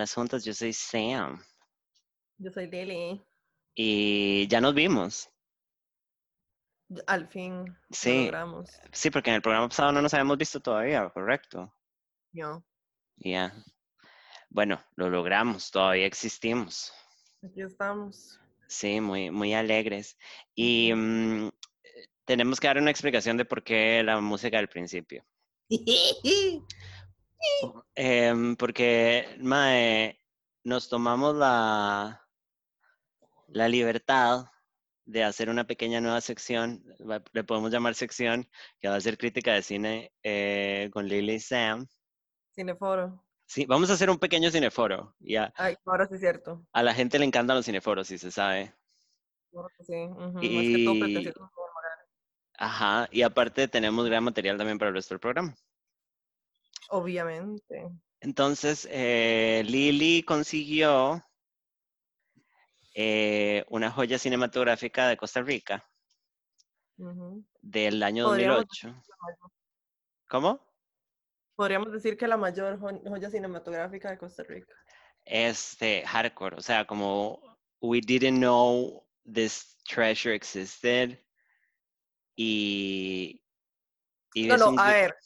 Malas Juntas. Yo soy Sam Yo soy Lily. y ya nos vimos. Al fin Sí, logramos. sí, porque en el programa pasado no nos habíamos visto todavía, ¿correcto? Yo. Ya. Bueno, lo logramos, todavía existimos. Aquí estamos. Sí, muy, muy alegres. Y mm, tenemos que dar una explicación de por qué la música al principio. Em, porque, mae, nos tomamos la, la libertad de hacer una pequeña nueva sección, le podemos llamar sección, que va a ser crítica de cine eh, con Lily y Sam. Cineforo. Sí, vamos a hacer un pequeño cineforo. Y a, Ay, ahora sí es cierto. a la gente le encantan los cineforos, si se sabe. Ahora que sí. ujú, Más que todo Y-. Ajá, y aparte tenemos gran material también para del programa. Obviamente. Entonces, eh, Lily consiguió eh, una joya cinematográfica de Costa Rica del año Podríamos 2008. ¿Cómo? Podríamos decir que la mayor jo- joya cinematográfica de Costa Rica. Este, hardcore, o sea, como we didn't know this treasure existed y, y No, es no, un a ver.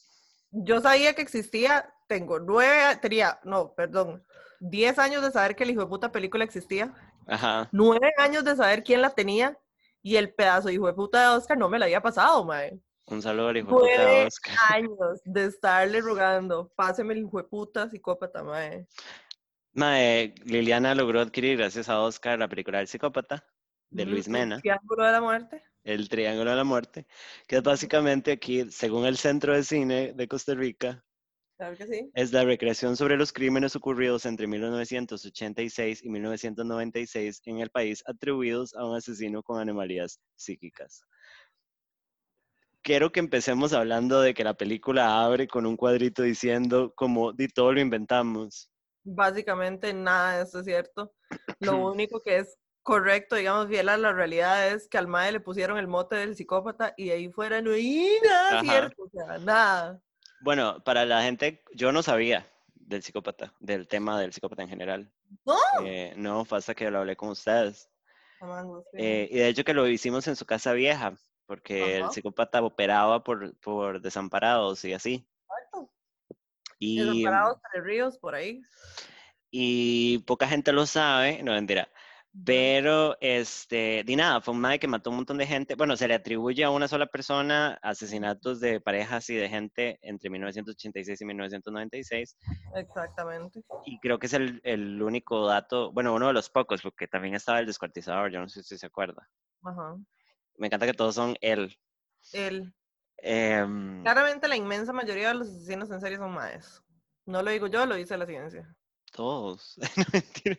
Yo sabía que existía, tengo nueve, tenía, no, perdón, diez años de saber que el hijo de puta película existía. Ajá, nueve años de saber quién la tenía y el pedazo de hijo de puta de Oscar no me la había pasado, mae. un saludo al hijo de puta de Oscar. años de estarle rogando, páseme el hijo de puta psicópata, mae. Mae, Liliana logró adquirir, gracias a Oscar, la película del psicópata de Luis el Mena. Triángulo de la muerte. El Triángulo de la Muerte, que es básicamente aquí, según el Centro de Cine de Costa Rica, Claro que sí. es la recreación sobre los crímenes ocurridos entre 1986 y 1996 en el país atribuidos a un asesino con anomalías psíquicas. Quiero que empecemos hablando de que la película abre con un cuadrito diciendo como di todo lo inventamos. Básicamente nada de eso es cierto. Lo único que es correcto, digamos, fiel a la realidad es que al mae le pusieron el mote del psicópata y de ahí fuera no hay nada Ajá. cierto, o sea, nada. Bueno, para la gente, yo no sabía del psicópata, del tema del psicópata en general. No. Eh, no, fue hasta que lo hablé con ustedes. Eh, y de hecho que lo hicimos en su casa vieja, porque el psicópata operaba por, por desamparados y así. Y, mm, Desamparados, Tres ríos, por ahí. y poca gente lo sabe, no mentira. Pero, este, di nada, fue un madre que mató un montón de gente. Bueno, se le atribuye a una sola persona asesinatos de parejas y de gente entre 1986 y 1996. Exactamente. Y creo que es el, el único dato, bueno, uno de los pocos, porque también estaba el descuartizador, yo no sé si se acuerda. Ajá. Me encanta que todos son él. Él. Em, Claramente la inmensa mayoría de los asesinos en serie son maes. No lo digo yo, lo dice la ciencia. todos. No, mentira.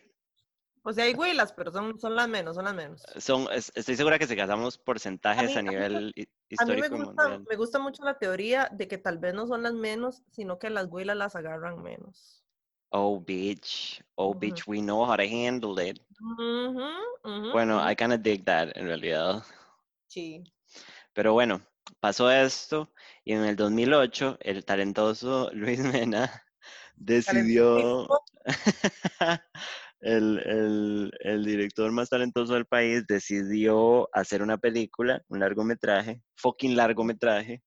O sea, hay huilas, pero son, son las menos, son las menos. Son, es- estoy segura que si casamos porcentajes mí- a, a mí me- nivel hi- A mí me histórico gusta, mundial. me gusta mucho la teoría de que tal vez no son las menos, sino que las huilas las agarran menos. Oh, bitch. Oh, bitch, we know how to handle it. Bueno. I kind of dig that en realidad. Sí. Pero bueno, pasó esto y en el 2008 el talentoso Luis Mena decidió, el, el, el director más talentoso del país decidió hacer una película, un largometraje, fucking largometraje.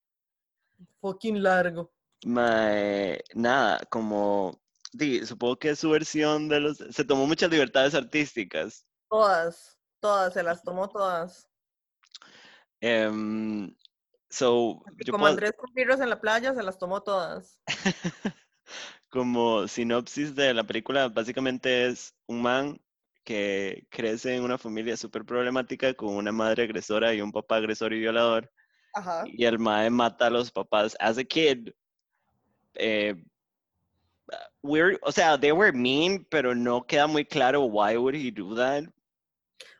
Fucking largo. Mae, nada, como, di, supongo que es su versión de los, se tomó muchas libertades artísticas. Todas, todas, se las tomó todas. Em, so, Como puedo- Andrés Curtirros en la playa, se las tomó todas. como sinopsis de la película, básicamente es un man que crece en una familia súper problemática con una madre agresora y un papá agresor y violador. Ajá. Y el mae mata a los papás as a kid. Eh, we're- o sea, they were mean, pero no queda muy claro why would he do that.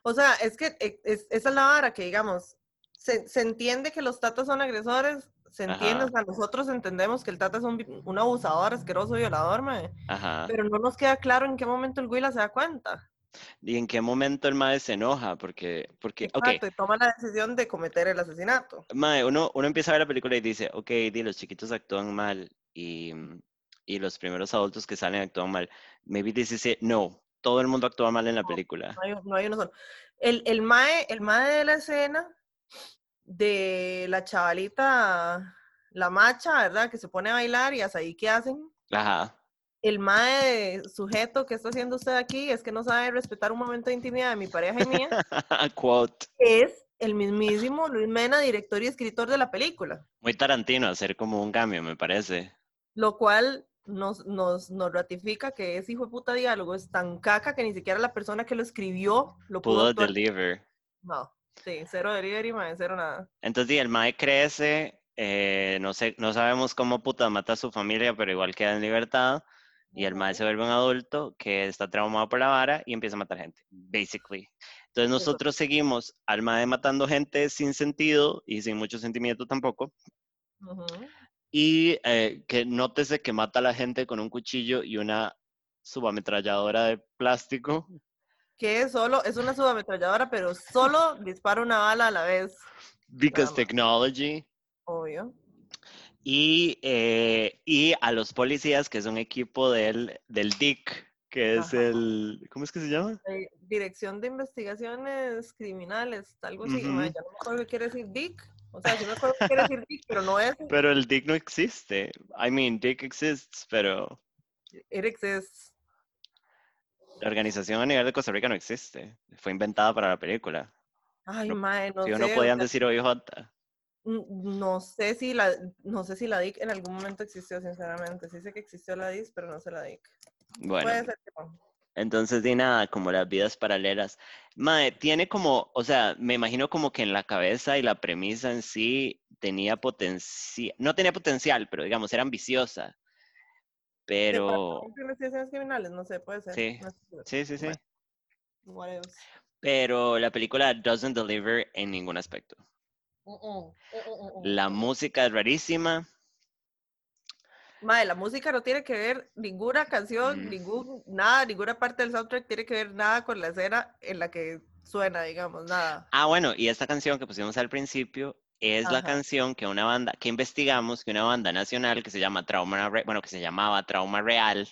O sea, es que e- es- esa es la vara que, digamos, se, se entiende que los tatas son agresores, se entiende, Ajá. o sea, nosotros entendemos que el tata es un, un abusador, asqueroso, violador, mae, Ajá. pero no nos queda claro en qué momento el Huila se da cuenta. ¿Y en qué momento el mae se enoja? Porque, porque, Exacto, y toma la decisión de cometer el asesinato. mae, uno, uno empieza a ver la película y dice, ok, di, los chiquitos actúan mal y, y los primeros adultos que salen actúan mal. maybe this is it. No, todo el mundo actúa mal en la película. No hay, no hay uno solo. El, el, mae, el mae de la escena de la chavalita, la macha, ¿verdad? Que se pone a bailar y hasta ahí, ¿qué hacen? Ajá. El mae sujeto que está haciendo usted aquí es que no sabe respetar un momento de intimidad de mi pareja y mía. Quote. Es el mismísimo Luis Mena, director y escritor de la película. Muy Tarantino hacer como un cambio, me parece. Lo cual nos, nos, nos ratifica que ese hijo de puta diálogo es tan caca que ni siquiera la persona que lo escribió lo pudo, Pudo deliver. No, sí, cero delivery, mae, cero nada. Entonces, el Mae crece, eh, no sé, no sabemos cómo puta mata a su familia, pero igual queda en libertad. Y el Mae se vuelve un adulto que está traumado por la vara y empieza a matar gente, basically. Entonces nosotros seguimos al Mae matando gente sin sentido y sin mucho sentimiento tampoco. Ujú. Y eh, que nótese que mata a la gente con un cuchillo y una subametralladora de plástico. Que solo, es una subametralladora, pero solo dispara una bala a la vez, Because technology. obvio. Y, eh, y a los policías, que es un equipo del, del DIC, que es Ajá. el... ¿Cómo es que se llama? Eh, Dirección de Investigaciones Criminales, algo así. Mae, ya no me acuerdo qué quiere decir DIC. O sea, yo me acuerdo qué quiere decir DIC, pero no es. Pero el DIC no existe. I mean, DIC exists, pero It exists. La organización a nivel de Costa Rica no existe. Fue inventada para la película. Ay, No- mae, no si sé. no podían decir OIJ. no sé si la, no sé si la DIC en algún momento existió, sinceramente. Sí sé que existió la DIC, pero no sé la DIC. Bueno, Puede ser que no. entonces di nada, como las vidas paralelas. Mae, tiene como, o sea, me imagino como que en la cabeza y la premisa en sí tenía potencial, no tenía potencial, pero digamos, era ambiciosa. Pero, investigaciones criminales, no sé, puede ser. Sí, no sí, sí. Bueno? Pero la película doesn't deliver en ningún aspecto. Mm, mm, mm, La música es rarísima. Mae, la música no tiene que ver ninguna canción, Mm. ningún, nada, ninguna parte del soundtrack tiene que ver nada con la escena en la que suena, digamos, nada. Ah, bueno, y esta canción que pusimos al principio es la canción que una banda, que investigamos, que una banda nacional que se llama Trauma, Re- bueno, que se llamaba Trauma Real,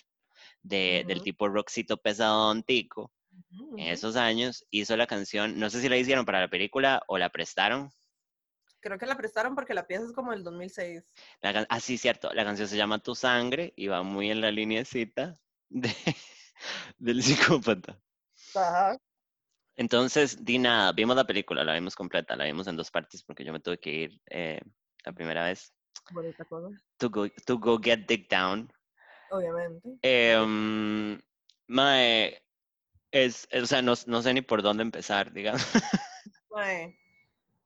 de, del tipo rockcito pesadón tico, en esos años, hizo la canción, no sé si la hicieron para la película o la prestaron. Creo que la prestaron porque la pieza es como del 2006. La ah, sí, cierto, la canción se llama Tu Sangre y va muy en la lineecita de, del psicópata. Ajá. Entonces, di nada, vimos la película, la vimos completa, la vimos en dos partes porque yo me tuve que ir eh, la primera vez. Bonita cosa, To go, to go get dig down. obviamente. Em, mae, es, es- o sea, no, no sé ni por dónde empezar, digamos. Mae,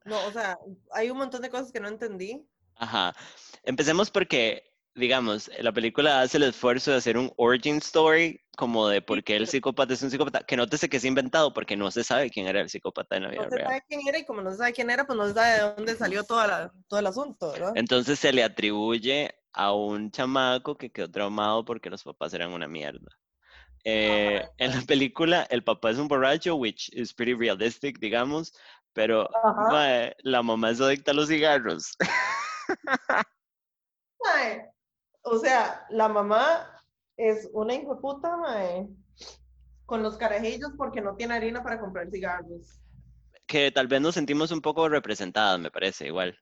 No, o sea, hay un montón de cosas que no entendí. Ajá. Empecemos porque, digamos, la película hace el esfuerzo de hacer un origin story, como de por qué el psicópata es un psicópata, que nótese que es inventado porque no se sabe quién era el psicópata en la vida No se real. sabe quién era y como no se sabe quién era, pues no se sabe de dónde salió toda la, todo el asunto, ¿verdad? Entonces se le atribuye a un chamaco que quedó traumado porque los papás eran una mierda. Eh, en la película, el papá es un borracho, which is pretty realistic, digamos, pero mae, la mamá es adicta a los cigarros. Mae, O sea, la mamá es una puta, mae, con los carajillos porque no tiene harina para comprar cigarros. que tal vez nos sentimos un poco representadas, me parece, igual.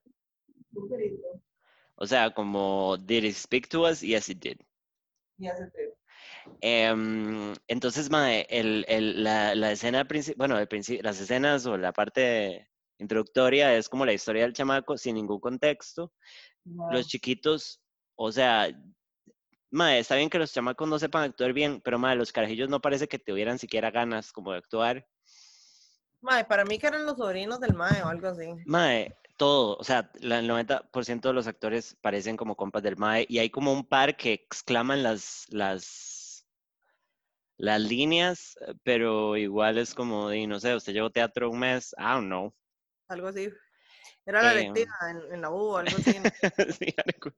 O sea, como, did it speak to us? Yes, it did. Y hace frío. Em, entonces, mae, el, el- la, la escena principal, bueno, el las escenas o la parte introductoria es como la historia del chamaco sin ningún contexto. Los chiquitos, o sea, mae, está bien que los chamacos no sepan actuar bien, pero mae, los carajillos no parece que tuvieran siquiera ganas como de actuar. Mae, para mí que eran los sobrinos del mae o algo así. Mae, todo, o sea, el 90% de los actores parecen como compas del Mae y hay como un par que exclaman las, las, las líneas, eh, pero igual es como, de, no sé, usted llevó teatro un mes, I don't know. Algo así. Era la Eh, electiva en, en la U o algo así. Sí, algo.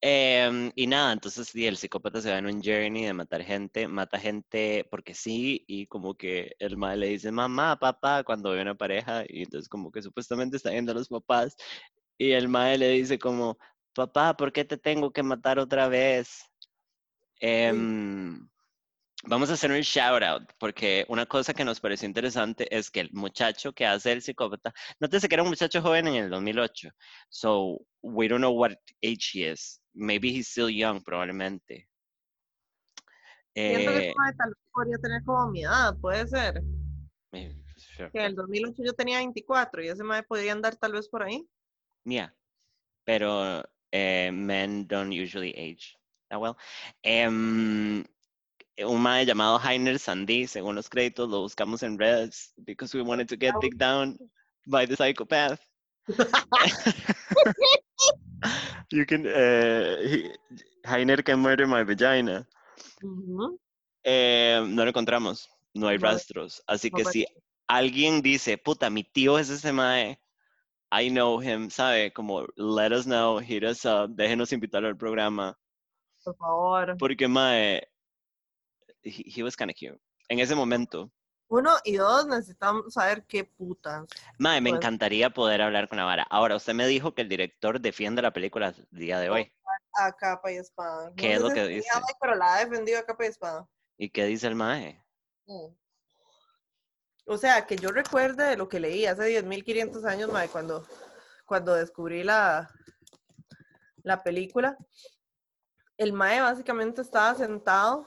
Em, y nada, entonces sí, el psicópata se va en un journey de matar gente, mata gente porque sí, y como que el mae le dice mamá, papá, cuando ve una pareja, y entonces como que supuestamente está viendo a los papás, y el mae le dice como, papá, ¿por qué te tengo que matar otra vez? Vamos a hacer un shout out porque una cosa que nos pareció interesante es que el muchacho que hace el psicópata, nótese que era un muchacho joven en el 2008, so we don't know what age he is. Maybe he's still young, probablemente. Siento que Eh, mae tal vez podría tener como mi edad, puede ser. sure. Que en el 2008 yo tenía 24 y ese mae podría andar tal vez por ahí. Yeah, pero eh, men don't usually age that well. Em, un mae llamado Heiner Sandy, según los créditos, lo buscamos en redes because we wanted to get digged down by the psychopath. you can, uh, he- Heiner can murder my vagina. Eh, no lo encontramos, no hay No, rastros. Así no que si alguien dice, puta, mi tío es ese mae, I know him, ¿sabe? Como, let us know, hit us up, déjenos invitarlo al programa. Por favor. Porque mae, he, he was kind of cute. En ese momento, Uno y dos, necesitamos saber qué putas. mae, me encantaría poder hablar con la vara. Ahora, usted me dijo que el director defiende la película el día de hoy. A capa y espada. ¿Qué es lo que dice? Pero la ha defendido a capa y espada. ¿Y qué dice el mae? Mm. O sea, que yo recuerde de lo que leí hace 10.500 años, mae, cuando, cuando descubrí la, la película. El mae básicamente estaba sentado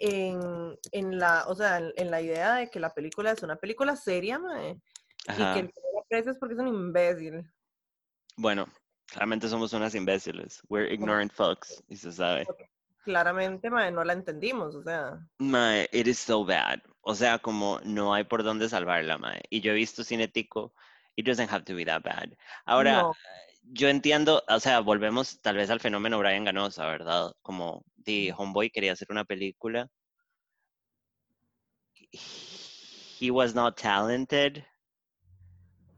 en, en la, o sea, en, en la idea de que la película es una película seria, mae, y Ajá. que el que la aprecia es porque es un imbécil. Bueno, claramente somos unas imbéciles. We're ignorant fucks, y se sabe. Claramente, mae, no la entendimos, o sea. Mae, it is so bad. O sea, como no hay por dónde salvarla, mae. Y yo he visto cinético, it doesn't have to be that bad. Ahora, No. yo entiendo, o sea, volvemos tal vez al fenómeno Brian Ganosa, ¿verdad? Como The Homeboy quería hacer una película. He was not talented.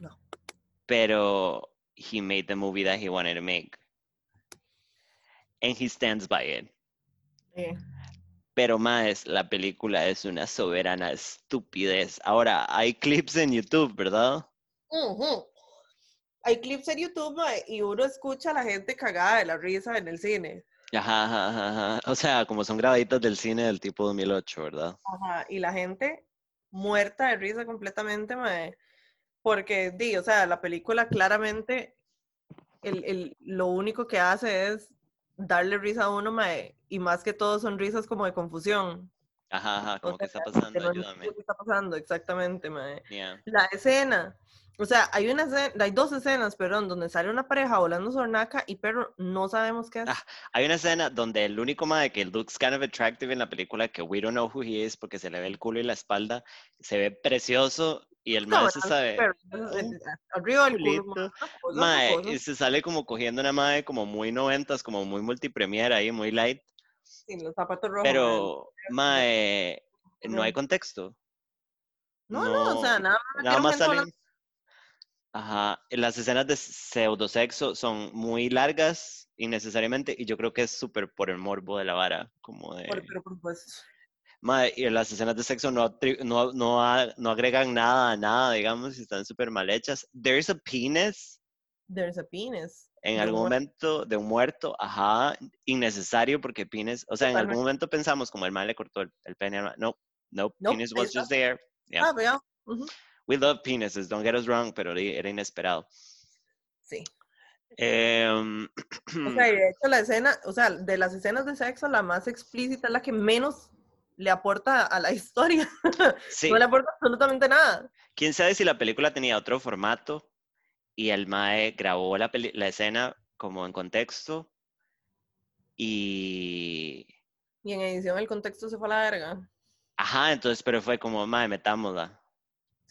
No. Pero he made the movie that he wanted to make. And he stands by it. eh, Pero más, la película es una soberana estupidez. Ahora, hay clips en YouTube, ¿verdad? Ujú. Hay clips en YouTube y uno escucha a la gente cagada de la risa en el cine. Ajá, ajá, ajá. O sea, como son grabaditas del cine del tipo 2008, ¿verdad? Ajá, y la gente muerta de risa completamente, mae, porque, di, o sea, la película claramente el, el- lo único que hace es darle risa a uno, mae, y más que todo son risas como de confusión. Ajá, ajá, O como que está pasando, ayúdame. qué está pasando exactamente, mae. Yeah. La escena, o sea, hay una escena, hay dos escenas, perdón, donde sale una pareja volando sornaca y pero no sabemos qué es. Ah, Hay una escena donde el único mae que looks kind of attractive en la película, que we don't know who he is porque se le ve el culo y la espalda, se ve precioso y el mae se Cabrón, sabe. pero, arriba del culo, mae, y se sale como cogiendo una mae como muy noventas, como muy multipremier ahí, muy light. Sin los zapatos rojos. Pero, mae, no hay contexto. No, no, o sea, nada más nada más salen. Ajá, las escenas de pseudosexo son muy largas innecesariamente y yo creo que es súper por el morbo de la vara, como de... Por- pero por supuesto. Mae, y las escenas de sexo no, no, no, a- no agregan nada a nada, digamos, y están súper mal hechas. There's a penis There's a penis. en de algún momento de un muerto, ajá, innecesario porque penis, o sea, en algún Totalmente. momento pensamos como el mal le cortó el, el pene. No, no, Nope, penis was just there. Yeah. Ah, vea. ujú, We love penises, don't get us wrong, pero era era inesperado. Sí. Em, O sea, de hecho la escena, o sea, de las escenas de sexo, la más explícita es la que menos le aporta a la historia. sí, No le aporta absolutamente nada. quién sabe si la película tenía otro formato y el Mae grabó la, la escena como en contexto y... Y en edición el contexto se fue a la verga. Ajá, entonces, pero fue como, Mae, metámosla.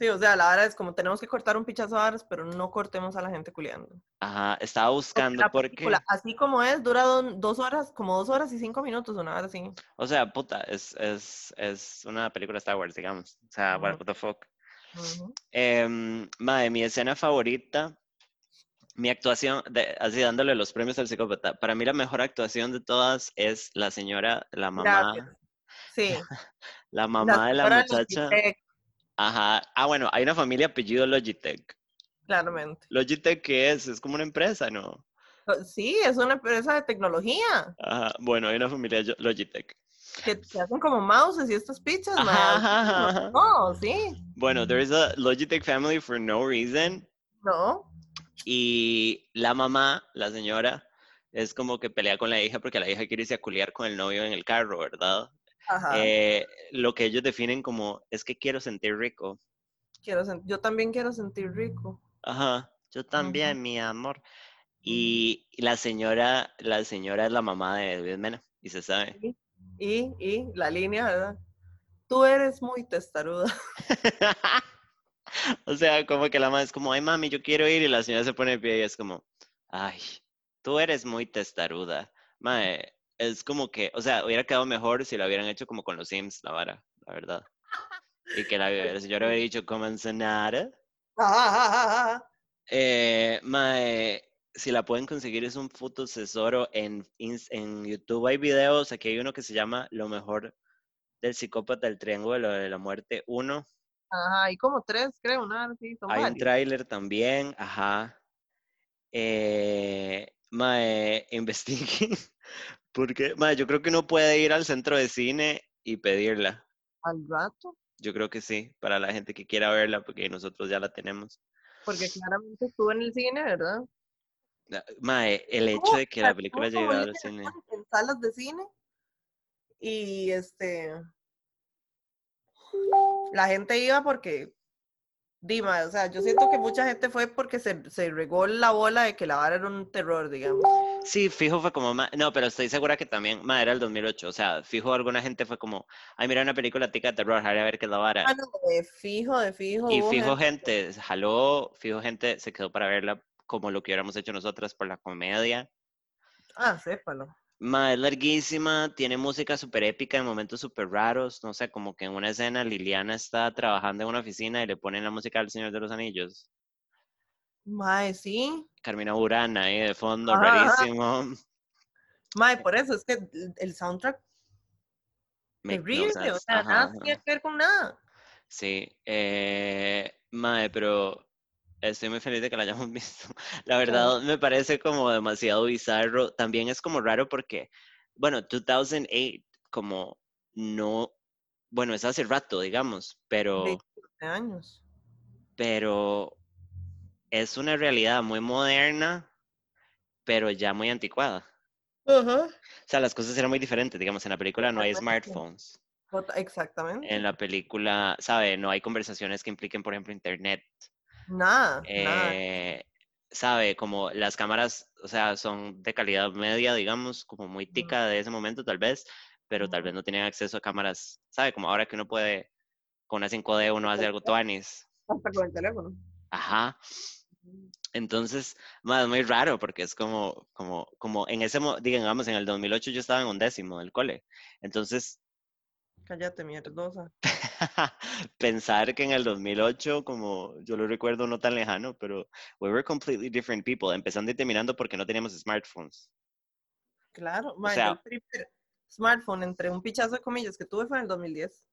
Sí, o sea, la verdad es como tenemos que cortar un pichazo de varas, pero no cortemos a la gente culiando. Ajá, estaba Porque buscando porque... así como es, dura do- dos horas, como dos horas y cinco minutos, una hora así. O sea, puta, es, es, es una película Star Wars, digamos. O sea, what Ujú. the fuck. Em, mae, mi escena favorita, mi actuación, de, así dándole los premios al psicópata. Para mí la mejor actuación de todas es la señora, la mamá, Gracias. Sí. la mamá de la muchacha. Logitech, Ajá. Ah, bueno, hay una familia apellido Logitech. claramente. Logitech, ¿qué es? Es como una empresa, ¿no? Sí, es una empresa de tecnología. Ajá, bueno, hay una familia Logitech. Que, que hacen como mouses y estas pichas, Ajá, ajá, ajá, ajá. No, sí. Bueno, there is a Logitech family for no reason. No. Y la mamá, la señora, es como que pelea con la hija porque la hija quiere irse a culiar con el novio en el carro, ¿verdad? Eh, lo que ellos definen como es que quiero sentir rico. Quiero yo también quiero sentir rico. Ajá, yo también, mi amor. Y la señora, la señora es la mamá de Luis Mena, y se sabe. Y, y la línea, ¿verdad? Tú eres muy testaruda. O sea, como que la mamá es como, ay mami, yo quiero ir, y la señora se pone de pie y es como, ay, tú eres muy testaruda. Mae, es como que, o sea, hubiera quedado mejor si la hubieran hecho como con los Sims, la vara, la verdad. Y que la, la señora hubiera dicho, como nada. Eh, mae, si la pueden conseguir es un fotosesoro en, ins- en YouTube. Hay videos, aquí hay uno que se llama Lo mejor del psicópata del triángulo de la muerte 1. Ajá, hay como tres, creo, una, sí, son Hay un tráiler también, ajá. Eh, mae, investiguen. Porque, mae, yo creo que uno puede ir al centro de cine y pedirla. Al rato, Yo creo que sí, para la gente que quiera verla, porque nosotros ya la tenemos. porque claramente estuvo en el cine, ¿verdad? Mae, el hecho de que la película llegara al cine. En salas de cine. Y este. La gente iba porque. Dima, o sea, yo siento que mucha gente fue porque se, se regó la bola de que la vara era un terror, digamos. Sí, fijo fue como, ma- no, pero estoy segura que también, ma, era el 2008, o sea, fijo alguna gente fue como, ay, mira una película tica de terror, a ver qué es la vara. Ah, no, de fijo, de fijo. Y fijo gente, jaló, fijo gente se quedó para verla como lo que hubiéramos hecho nosotras por la comedia. Ah, sépalo. Ma, es larguísima, tiene música súper épica en momentos súper raros, no sé, como que en una escena Liliana está trabajando en una oficina y le ponen la música del Señor de los Anillos. Mae, sí. Carmina Burana ahí de fondo, Ajá, rarísimo. Mae, por eso es que el- soundtrack terrible, o sea, Ajá, nada tiene que ver con nada. Sí, eh, mae, pero estoy muy feliz de que la hayamos visto. La verdad me parece como demasiado bizarro. También es como raro porque, bueno, 2008 como no, bueno, es hace rato, digamos, pero, 27 años. pero es una realidad muy moderna, pero ya muy anticuada. Ajá. O sea, las cosas eran muy diferentes, digamos, en la película no hay smartphones. Tot- Exactamente. En la película, ¿sabe? No hay conversaciones que impliquen, por ejemplo, internet. Nada, nada. eh, sabe, como las cámaras, o sea, son de calidad media, digamos, como muy tica de ese momento tal vez, pero tal vez no tenían acceso a cámaras, sabe, como ahora que uno puede, con una 5D uno hace algo tuanis. Hasta con el teléfono. Ajá. Entonces, más muy raro porque es como, como, como en ese, mo- digamos, en el 2008 yo estaba en un décimo del cole. Entonces, Cállate, mierdosa. pensar que en el 2008, como yo lo recuerdo no tan lejano, pero we were completely different people, empezando y terminando porque no teníamos smartphones. Claro. sea- el primer smartphone entre un pichazo de comillas que tuve fue en el 2010.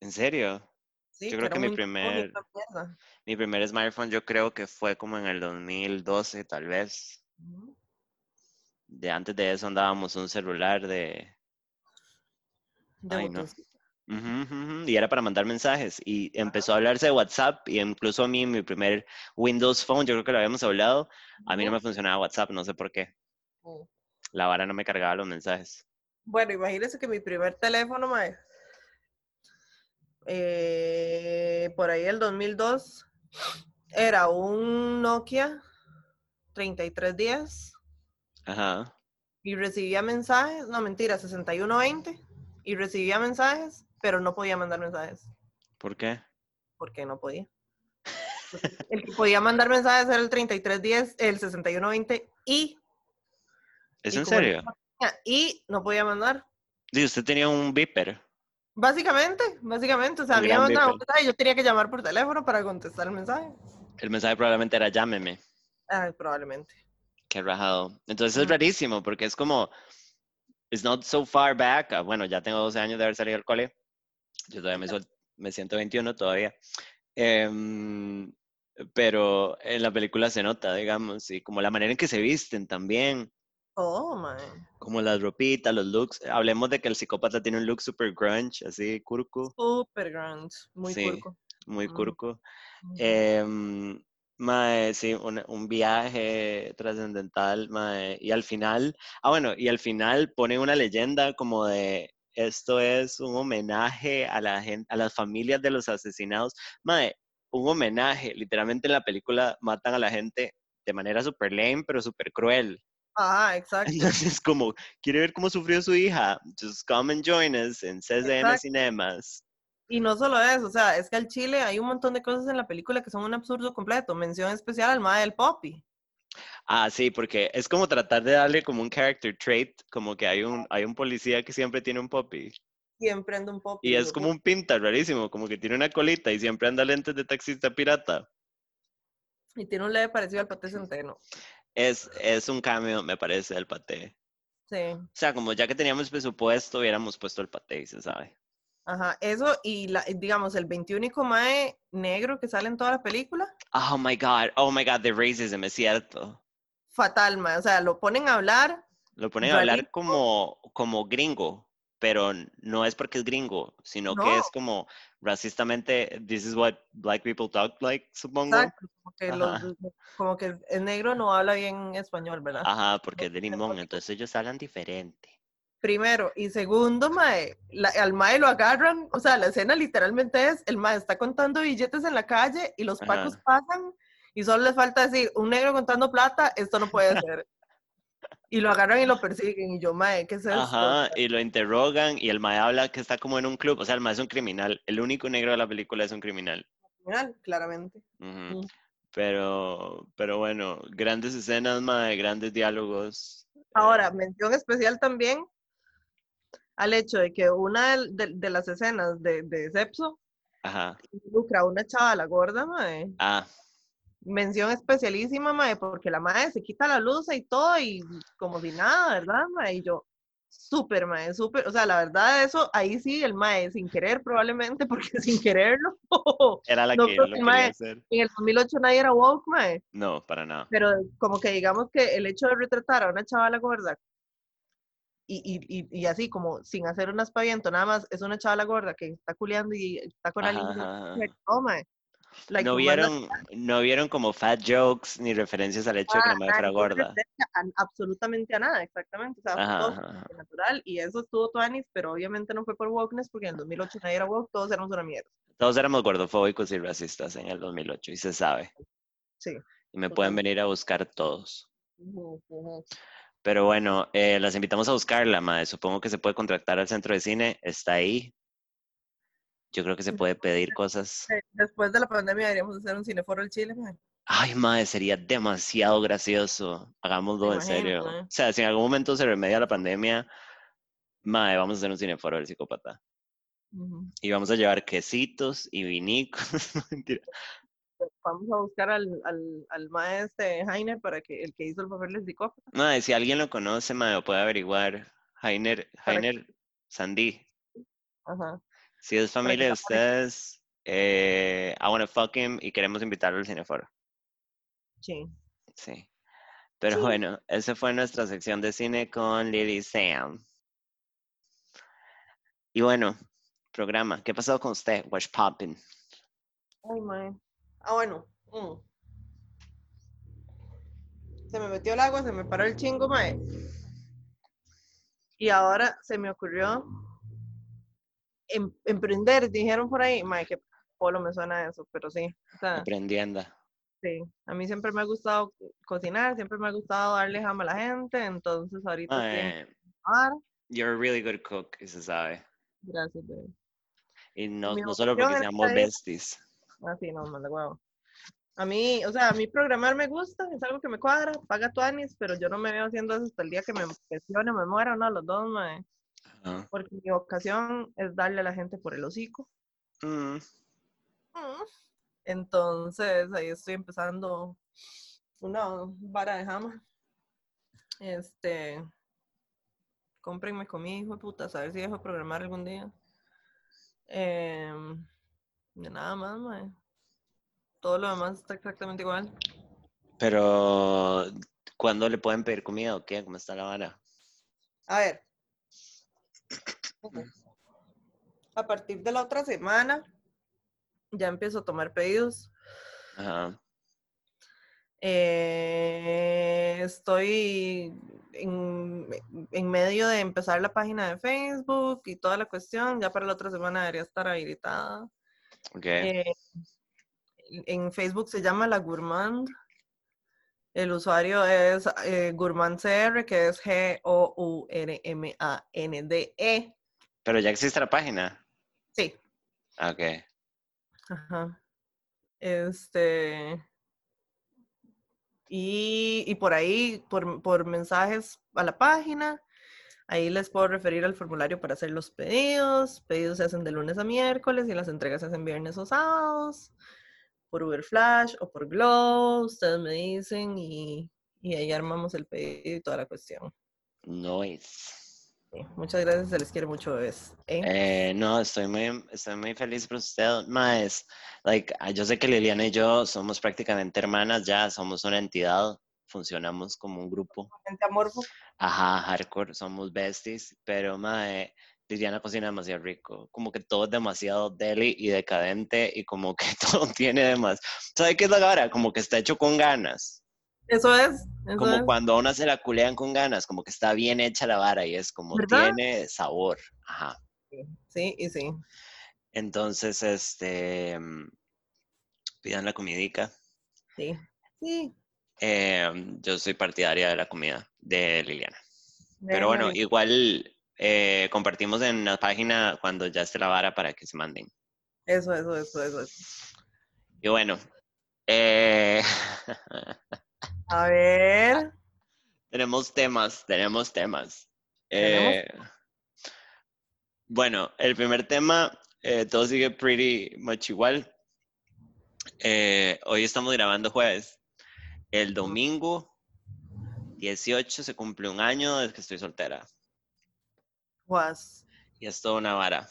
¿En serio? Sí, Yo creo que mi primer-. Mi primer smartphone yo creo que fue como en el 2012, tal vez. De antes de eso andábamos un celular de... De Ay, no. Y era para mandar mensajes. Y empezó a hablarse de WhatsApp. Y incluso a mí, mi primer Windows Phone, yo creo que lo habíamos hablado, a mí no me funcionaba WhatsApp, no sé por qué. Ujú. La vara no me cargaba los mensajes. Bueno, imagínense que mi primer teléfono, mae, eh, por ahí el 2002, era un Nokia 3310 Ajá. y recibía mensajes, no mentira, 6120 y recibía mensajes, pero no podía mandar mensajes ¿Por qué? porque no podía. El que podía mandar mensajes era el 3310, el 6120 y, ¿Es Y en no serio? y no podía mandar. Sí, usted tenía un beeper. Básicamente, básicamente, o sea, había mandado un mensaje y yo tenía que llamar por teléfono para contestar el mensaje. El mensaje probablemente era llámeme. Ah, probablemente. Qué rajado. Entonces es rarísimo porque es como, it's not so far back. ah, Bueno, ya tengo 12 años de haber salido del cole. Yo todavía me, me siento 21 todavía. Em, pero en la película se nota, digamos, y como la manera en que se visten también. Oh, mae. Como las ropitas, los looks. Hablemos de que el psicópata tiene un look super grunge, así, curco. Super grunge. Muy Sí, curco. Muy Ujú. curco. Em, mae, sí, un, un viaje trascendental, mae, y al final, ah, bueno, y al final pone una leyenda como de esto es un homenaje a la gente, a las familias de los asesinados, mae, un homenaje, literalmente en la película matan a la gente de manera super lame, pero super cruel. Ajá, exacto. Entonces, como, ¿quiere ver cómo sufrió su hija? Just come and join us en CCN Exacto. Cinemas. Y no solo eso, o sea, es que al Chile hay un montón de cosas en la película que son un absurdo completo. Mención especial al mae del Poppy. Ah, sí, porque es como tratar de darle como un character trait, como que hay un, hay un policía que siempre tiene un poppy. Siempre anda un Poppy. Y es como un pinta rarísimo, como que tiene una colita y siempre anda lentes de taxista pirata. Y tiene un leve parecido al paté centeno. Es, es un cameo, me parece, del paté. Sí. O sea, como ya que teníamos presupuesto, hubiéramos puesto el paté y se sabe. Ajá. Eso y, la, digamos, el 21 mae negro que sale en toda la película, Oh my God, oh my God, the racism, es cierto. fatal, mae. O sea, lo ponen a hablar. Lo ponen a hablar como, como gringo, pero no es porque es gringo, sino que es como racistamente, this is what black people talk like, supongo. Exacto. Como que, los- como que el negro no habla bien español, ¿verdad? Ajá, porque es de limón, entonces ellos hablan diferente. Primero. Y segundo, mae, la- al mae lo agarran. O sea, la escena literalmente es: el mae está contando billetes en la calle y los pacos Ajá. pasan y solo les falta decir: un negro contando plata, esto no puede ser. y lo agarran y lo persiguen. Y yo, mae, ¿qué es esto? Ajá, y lo interrogan y el mae habla que está como en un club, o sea, el mae es un criminal, el único negro de la película es un criminal. Criminal, claramente. Mm. Pero, pero bueno, grandes escenas, mae, grandes diálogos. Ahora, mención especial también al hecho de que una de, de las escenas de, de Sepso Ajá. involucra a una chavala gorda, mae. Ah, Mención especialísima, mae, porque la mae se quita la luz y todo y como si nada, ¿verdad, mae? Y yo, súper, mae, súper, o sea, la verdad, eso, ahí sí, el mae, sin querer probablemente, porque sin quererlo, era la No que lo mae- hacer. en el 2008 nadie era woke, mae. No, para nada. Pero como que digamos que el hecho de retratar a una chavala gorda y, y, y, así como sin hacer un aspaviento, nada más es una chavala gorda que está culeando y está con alguien. mae. Like, No vieron, no vieron como fat jokes ni referencias al hecho de que la Ah, madre fuera gorda. a- absolutamente a nada, exactamente. O sea, Ajá, todo ajá, natural y eso estuvo tuanis, pero obviamente no fue por wokeness porque en el 2008 nadie era woke, todos éramos una mierda. Todos éramos gordofóbicos y racistas en el 2008 y se sabe. Sí. Y me pueden Totalmente. venir a buscar todos. Ujú, ujú. Pero bueno, eh, las invitamos a buscarla, madre. Supongo que se puede contactar al centro de cine. Está ahí. Yo creo que se puede pedir cosas. Después de la pandemia deberíamos hacer un cineforo en Chile, mae. Ay, madre, sería demasiado gracioso. Hagámoslo en serio. mae. O sea, si en algún momento se remedia la pandemia, madre, vamos a hacer un cineforo del psicópata. Ujú. Y vamos a llevar quesitos y vinicos. Mentira. Vamos a buscar al, al, al maestro Heiner para que el que hizo el papel del psicópata. Madre, si alguien lo conoce, madre, lo puede averiguar. Heiner, Heiner Sandí. Ajá. Si es familia de ustedes, eh, I wanna fuck him y queremos invitarlo al cineforo. Sí. Sí. Pero Sí. bueno, esa fue nuestra sección de cine con Lily Sam. Y bueno, programa. ¿Qué pasó con usted? What's popping? Ay, mae. Ah, bueno. mm. Se me metió el agua, se me paró el chingo, mae. Y ahora se me ocurrió em- emprender, dijeron por ahí, mae, que polo me suena eso, pero sí. O sea, Aprendiendo. sí. A mí siempre me ha gustado cocinar, siempre me ha gustado darle jama a la gente, entonces ahorita Mae, you're a really good cook, y se sabe. Gracias, bebé. Y no, no solo porque seamos besties. Ah, sí, no, manda huevo. A mí, o sea, a mí programar me gusta, es algo que me cuadra, paga tu anis, pero yo no me veo haciendo eso hasta el día que me presione, me muera, no, los dos, mae. Ajá. Porque mi vocación es darle a la gente por el hocico. Mm, Mm. Entonces, ahí estoy empezando una vara de jama. Este, cómprenme conmigo, puta, a ver si dejo de programar algún día. Em, de nada más, mae. Todo lo demás está exactamente igual. Pero, ¿cuándo le pueden pedir comida o qué? ¿Cómo está la vara? A ver. A partir de la otra semana ya empiezo a tomar pedidos. Ajá. Eh, estoy en, en medio de empezar la página de Facebook y toda la cuestión. Ya para la otra semana debería estar habilitada. Ok. Eh, en Facebook se llama La Gourmand. El usuario es eh, Gourmand CR, que es G-O-U-R-M-A-N-D-E. Pero ya existe la página. Sí. Ah, Ok. Ajá. Este. Y, y por ahí, por, por mensajes a la página, ahí les puedo referir al formulario para hacer los pedidos. Pedidos se hacen de lunes a miércoles y las entregas se hacen viernes o sábados. Por Uber Flash o por Glow, ustedes me dicen y, y ahí armamos el pedido y toda la cuestión. Nice. Sí, Muchas gracias, se les quiere mucho, bebés. ¿eh? Eh, no, estoy muy, estoy muy feliz por usted, más. Like, ah, yo sé que Liliana y yo somos prácticamente hermanas ya, somos una entidad, funcionamos como un grupo. Gente amorfo. Ajá, hardcore, somos besties, pero mae, Liliana cocina demasiado rico, como que todo es demasiado deli y decadente y como que todo tiene demás. ¿Sabe qué es la vara? Como que está hecho con ganas, Eso es. Eso como es. cuando a una se la culean con ganas, como que está bien hecha la vara y es como ¿Verdad? tiene sabor. Ajá. Sí, y sí. Entonces, este, mm, pidan la comidica. Sí. Sí. Em, yo soy partidaria de la comida de Liliana. Pero bueno, igual eh, compartimos en la página cuando ya esté la vara para que se manden. Eso, eso, eso, eso. eso. Y bueno, eh, A ver. tenemos temas, tenemos temas. Tenemos Eh, bueno, el primer tema, todo sigue pretty much igual. Hoy estamos grabando jueves. El domingo 18 se cumple un año desde que estoy soltera. Was. Y es toda una vara.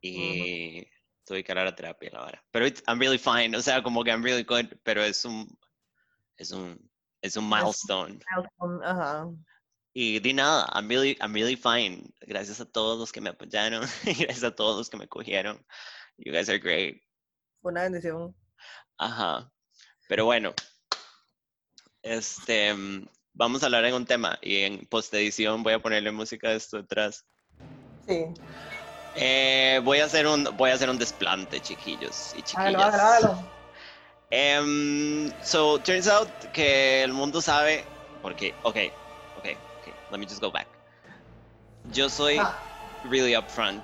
Y tuve que ir a terapia, la vara. Pero I'm really fine. O sea, como que I'm really good. Pero es un, es un, es un milestone. Ajá. Y di nada, I'm really, I'm really fine. Gracias a todos los que me apoyaron. y Gracias a todos los que me cogieron. You guys are great. Una bendición. Ajá. Pero bueno. Este, mm, vamos a hablar en un tema. Y en post-edición voy a ponerle música de esto detrás. Sí. Eh, voy a hacer un voy a hacer un desplante, chiquillos y chiquillas. Hágalo, hágalo, hágalo. Em, so turns out que el mundo sabe porque okay, okay, okay. Let me just go back. Yo soy Ah. really upfront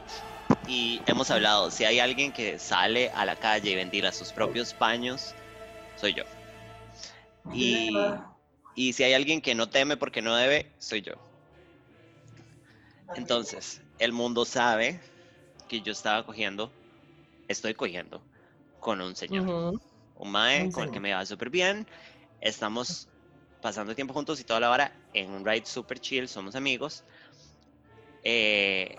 y hemos hablado. Si hay alguien que sale a la calle y ventila sus propios paños, soy yo. Y, y si hay alguien que no teme porque no debe, soy yo. Entonces, el mundo sabe que yo estaba cogiendo, estoy cogiendo con un señor, un mae Un con el que me va súper bien. Estamos pasando tiempo juntos y toda la hora en un ride súper chill, somos amigos. Eh,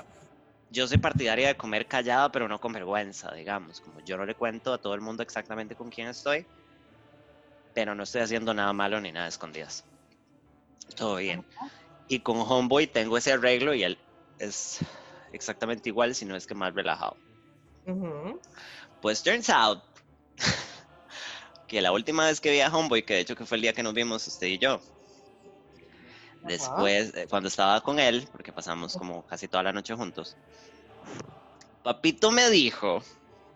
yo soy partidaria de comer callada, pero no con vergüenza, digamos. Como yo no le cuento a todo el mundo exactamente con quién estoy, pero no estoy haciendo nada malo ni nada escondidas. Todo bien. Y con Homeboy tengo ese arreglo y él es exactamente igual, si no es que más relajado. Pues turns out que la última vez que vi a Homeboy, que de hecho que fue el día que nos vimos usted y yo, después, eh, cuando estaba con él, porque pasamos como casi toda la noche juntos, Papito me dijo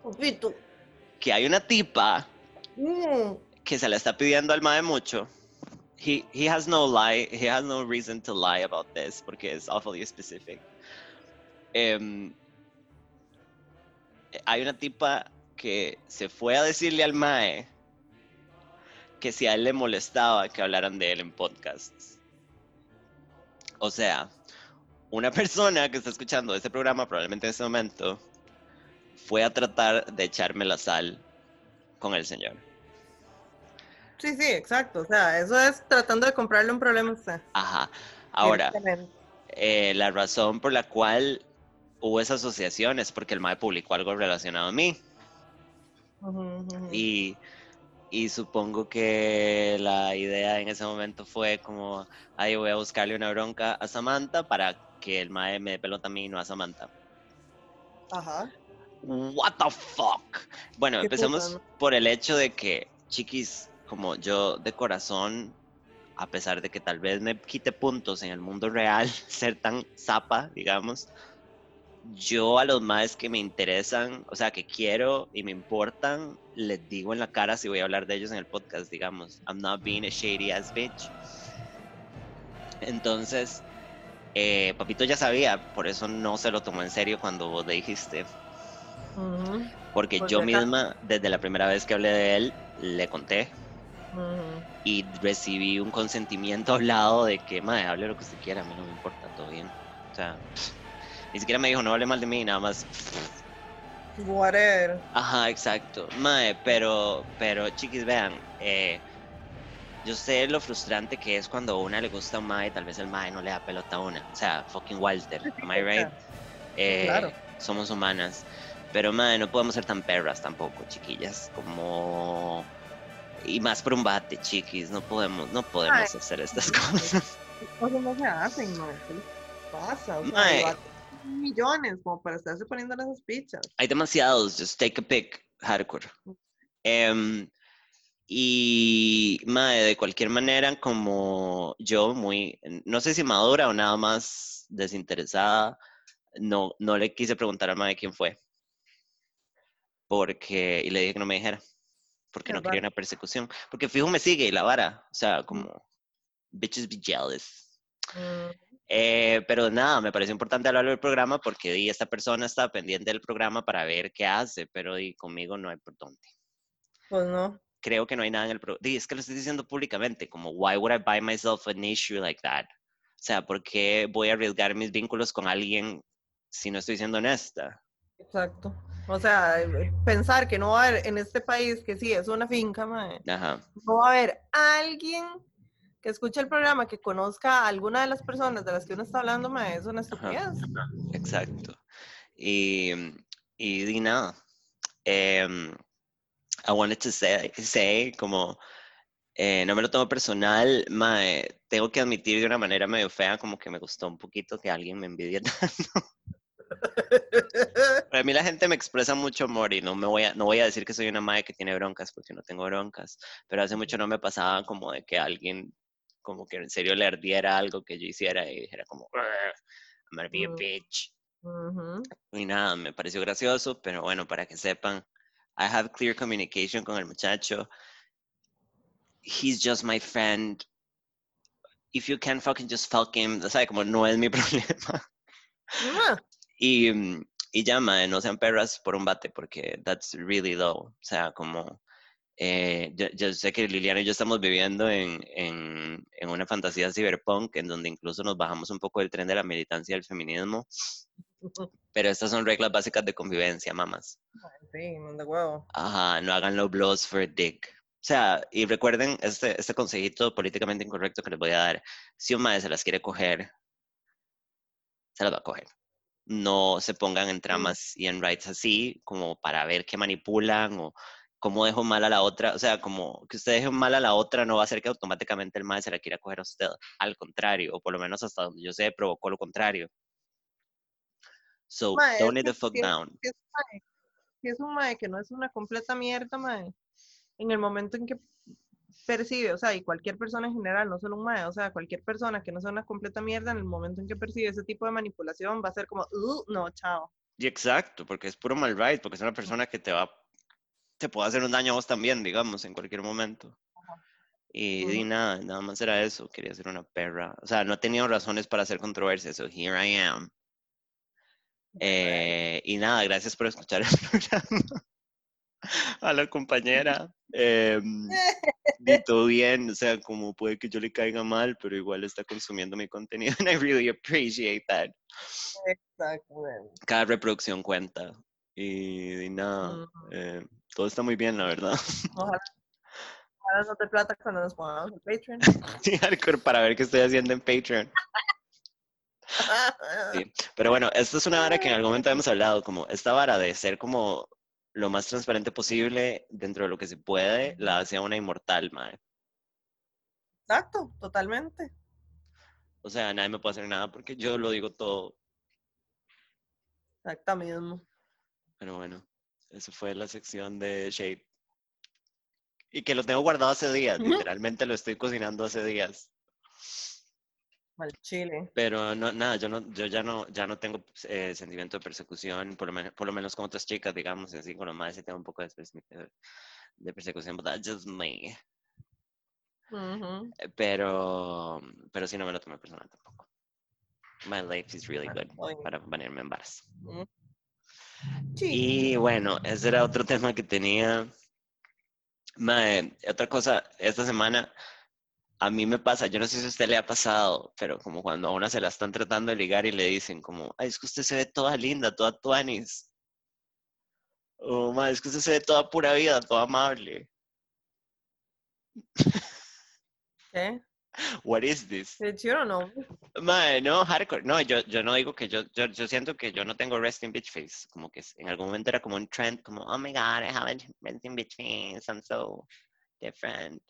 Pupito. que hay una tipa Mm. Que se le está pidiendo al mae mucho. He, he has no lie, he has no reason to lie about this, porque es awfully specific. Em, hay una tipa que se fue a decirle al mae que si a él le molestaba que hablaran de él en podcasts. O sea, una persona que está escuchando este programa probablemente en este momento fue a tratar de echarme la sal con el señor. Sí, sí, exacto. O sea, eso es tratando de comprarle un problema a usted. Ajá. Ahora, eh, la razón por la cual hubo esa asociación es porque el MAE publicó algo relacionado a mí. Y y supongo que la idea en ese momento fue como, ahí voy a buscarle una bronca a Samantha para que el mae me dé pelota a mí y no a Samantha. Ajá. What the fuck? Bueno, empecemos por el hecho de que, chiquis, como yo de corazón, a pesar de que tal vez me quite puntos en el mundo real, ser tan zapa, digamos, yo a los más que me interesan, o sea, que quiero y me importan, les digo en la cara si voy a hablar de ellos en el podcast, digamos. I'm not being a shady ass bitch. Entonces, eh, Papito ya sabía, por eso no se lo tomó en serio cuando vos le dijiste. Porque Por yo misma, desde la primera vez que hablé de él, le conté y recibí un consentimiento hablado de que, madre, hable lo que usted quiera, a mí no me importa, todo bien. O sea, ni siquiera me dijo, no hable mal de mí, nada más. Whatever. Ajá, exacto. Mae, pero, pero chiquis, vean, eh, yo sé lo frustrante que es cuando a una le gusta a un mae tal vez el mae no le da pelota a una. O sea, fucking Walter, am I right? Eh, claro. Somos humanas. Pero mae, no podemos ser tan perras tampoco, chiquillas. Como... Y más por un bate, chiquis. No podemos, no podemos Ay. hacer estas cosas. Cosas no se hacen, man. ¿Qué les pasa? O sea, millones como para estarse poniendo en esas pichas. Hay demasiados, just take a pick, hardcore. Em, y, mae, de cualquier manera, como yo, muy, no sé si madura o nada más desinteresada, no, no le quise preguntar al mae quién fue. Porque, y le dije que no me dijera, porque no quería una persecución. Porque fijo me sigue y la vara, o sea, como, bitches be jealous. Mm, Eh, pero nada, me pareció importante hablar del programa porque di, esta persona está pendiente del programa para ver qué hace, pero di, conmigo no hay por dónde. Pues no. Creo que no hay nada en el programa. Es que lo estoy diciendo públicamente, como, why would I buy myself an issue like that? O sea, ¿por qué voy a arriesgar mis vínculos con alguien si no estoy siendo honesta? Exacto. O sea, eh, pensar que no va a haber en este país, que sí, es una finca, mae, Ajá, no va a haber alguien que escuche el programa, que conozca a alguna de las personas de las que uno está hablando, mae, es una estupidez. exacto. Y, y di nada. Em, I wanted to say, say como, eh, no me lo tomo personal, mae, tengo que admitir de una manera medio fea, como que me gustó un poquito que alguien me envidie tanto. Para mí la gente me expresa mucho amor y no me voy a, no voy a decir que soy una madre que tiene broncas porque no tengo broncas, pero hace mucho no me pasaba como de que alguien como que en serio le ardiera algo que yo hiciera y dijera como, "Ugh, I'm gonna be a bitch. Y nada, me pareció gracioso, pero bueno, para que sepan, I have clear communication con el muchacho. He's just my friend. If you can fucking just fuck him, o sea, como no es mi problema. Ah, Y, mm, y ya, mae, no sean perras por un bate, porque that's really low. O sea, como, eh, yo, yo sé que Liliana y yo estamos viviendo en, en, en una fantasía cyberpunk, en donde incluso nos bajamos un poco del tren de la militancia del feminismo, pero estas son reglas básicas de convivencia, mamás. Sí, manda huevo. Ajá, no hagan low blows for a dick. O sea, y recuerden este, este consejito políticamente incorrecto que les voy a dar. Si un mae se las quiere coger, se las va a coger. No se pongan en tramas y en rights así, como para ver qué manipulan o cómo dejo mal a la otra. O sea, como que usted deje mal a la otra no va a hacer que automáticamente el mae se la quiera coger a usted. Al contrario, o por lo menos hasta donde yo sé, provocó lo contrario. So, Mae, don't to que fuck si down. es si es un mae que no es una completa mierda, mae, en el momento en que percibe, o sea, y cualquier persona en general, no solo un mae, o sea, cualquier persona que no sea una completa mierda, en el momento en que percibe ese tipo de manipulación, va a ser como, "Uh, no, chao. Y exacto, porque es puro mal right, porque es una persona que te va, te puede hacer un daño a vos también, digamos, en cualquier momento. Y, nada, nada más era eso, quería ser una perra. O sea, no he tenido razones para hacer controversia, so here I am. Eh, y nada, gracias por escuchar el programa. A la compañera. em, di todo bien, o sea, como puede que yo le caiga mal, pero igual está consumiendo mi contenido, and I really appreciate that. Exactamente. Cada reproducción cuenta. Y, di nada, Mm, eh, todo está muy bien, la verdad. Ojalá, ojalá no te plata cuando nos pongamos el Patreon. Sí, hardcore para ver qué estoy haciendo en Patreon. Sí. Pero bueno, esto es una vara que en algún momento hemos hablado, como esta vara de ser como lo más transparente posible dentro de lo que se puede, la hace una inmortal, mae. Exacto, totalmente. O sea, nadie me puede hacer nada porque yo lo digo todo. Exactamente. Pero bueno, eso fue la sección de Shape. Y que lo tengo guardado hace días, literalmente lo estoy cocinando hace días. Mal chile. Pero no, nada, yo no, yo ya no, ya no tengo eh, sentimiento de persecución, por lo menos, por lo menos con otras chicas, digamos, así con los más sí tengo un poco de, perse- de persecución, but that's just me. Ujú. Eh, Pero, pero sí no me lo tomé personal tampoco. My life is really good para ponerme en bares. Mm. Sí. Y bueno, ese era otro tema que tenía. Mae, otra cosa, esta semana a mí me pasa, yo no sé si a usted le ha pasado, pero como cuando a una se la están tratando de ligar y le dicen como, ay, es que usted se ve toda linda, toda tuanis. O, mae, es que usted se ve toda pura vida, toda amable. ¿Qué? What is this? You don't know. Mae, no, hardcore. No, yo, yo no digo que yo, yo, yo siento que yo no tengo resting bitch face. Como que en algún momento era como un trend, como, oh my god, I have a resting bitch face, I'm so different.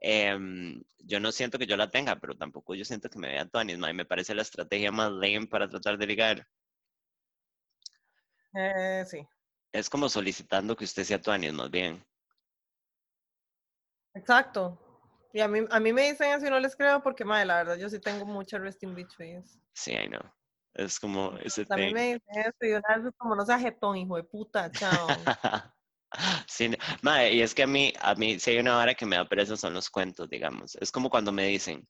Em, yo no siento que yo la tenga, pero tampoco yo siento que me vea mae. Me parece la estrategia más lame para tratar de ligar. Eh, sí. Es como solicitando que usted sea tuanis, más bien. Exacto. Y a mí, a mí me dicen y no les creo porque, madre, la verdad, yo sí tengo mucha resting bitch face. Sí, I know. Es como ese A mí me dicen eso y es como, no seas jetón, hijo de puta, chao. Sí, no- mae, y es que a mí, a mí, si hay una vara que me da pereza son los cuentos, digamos. Es como cuando me dicen,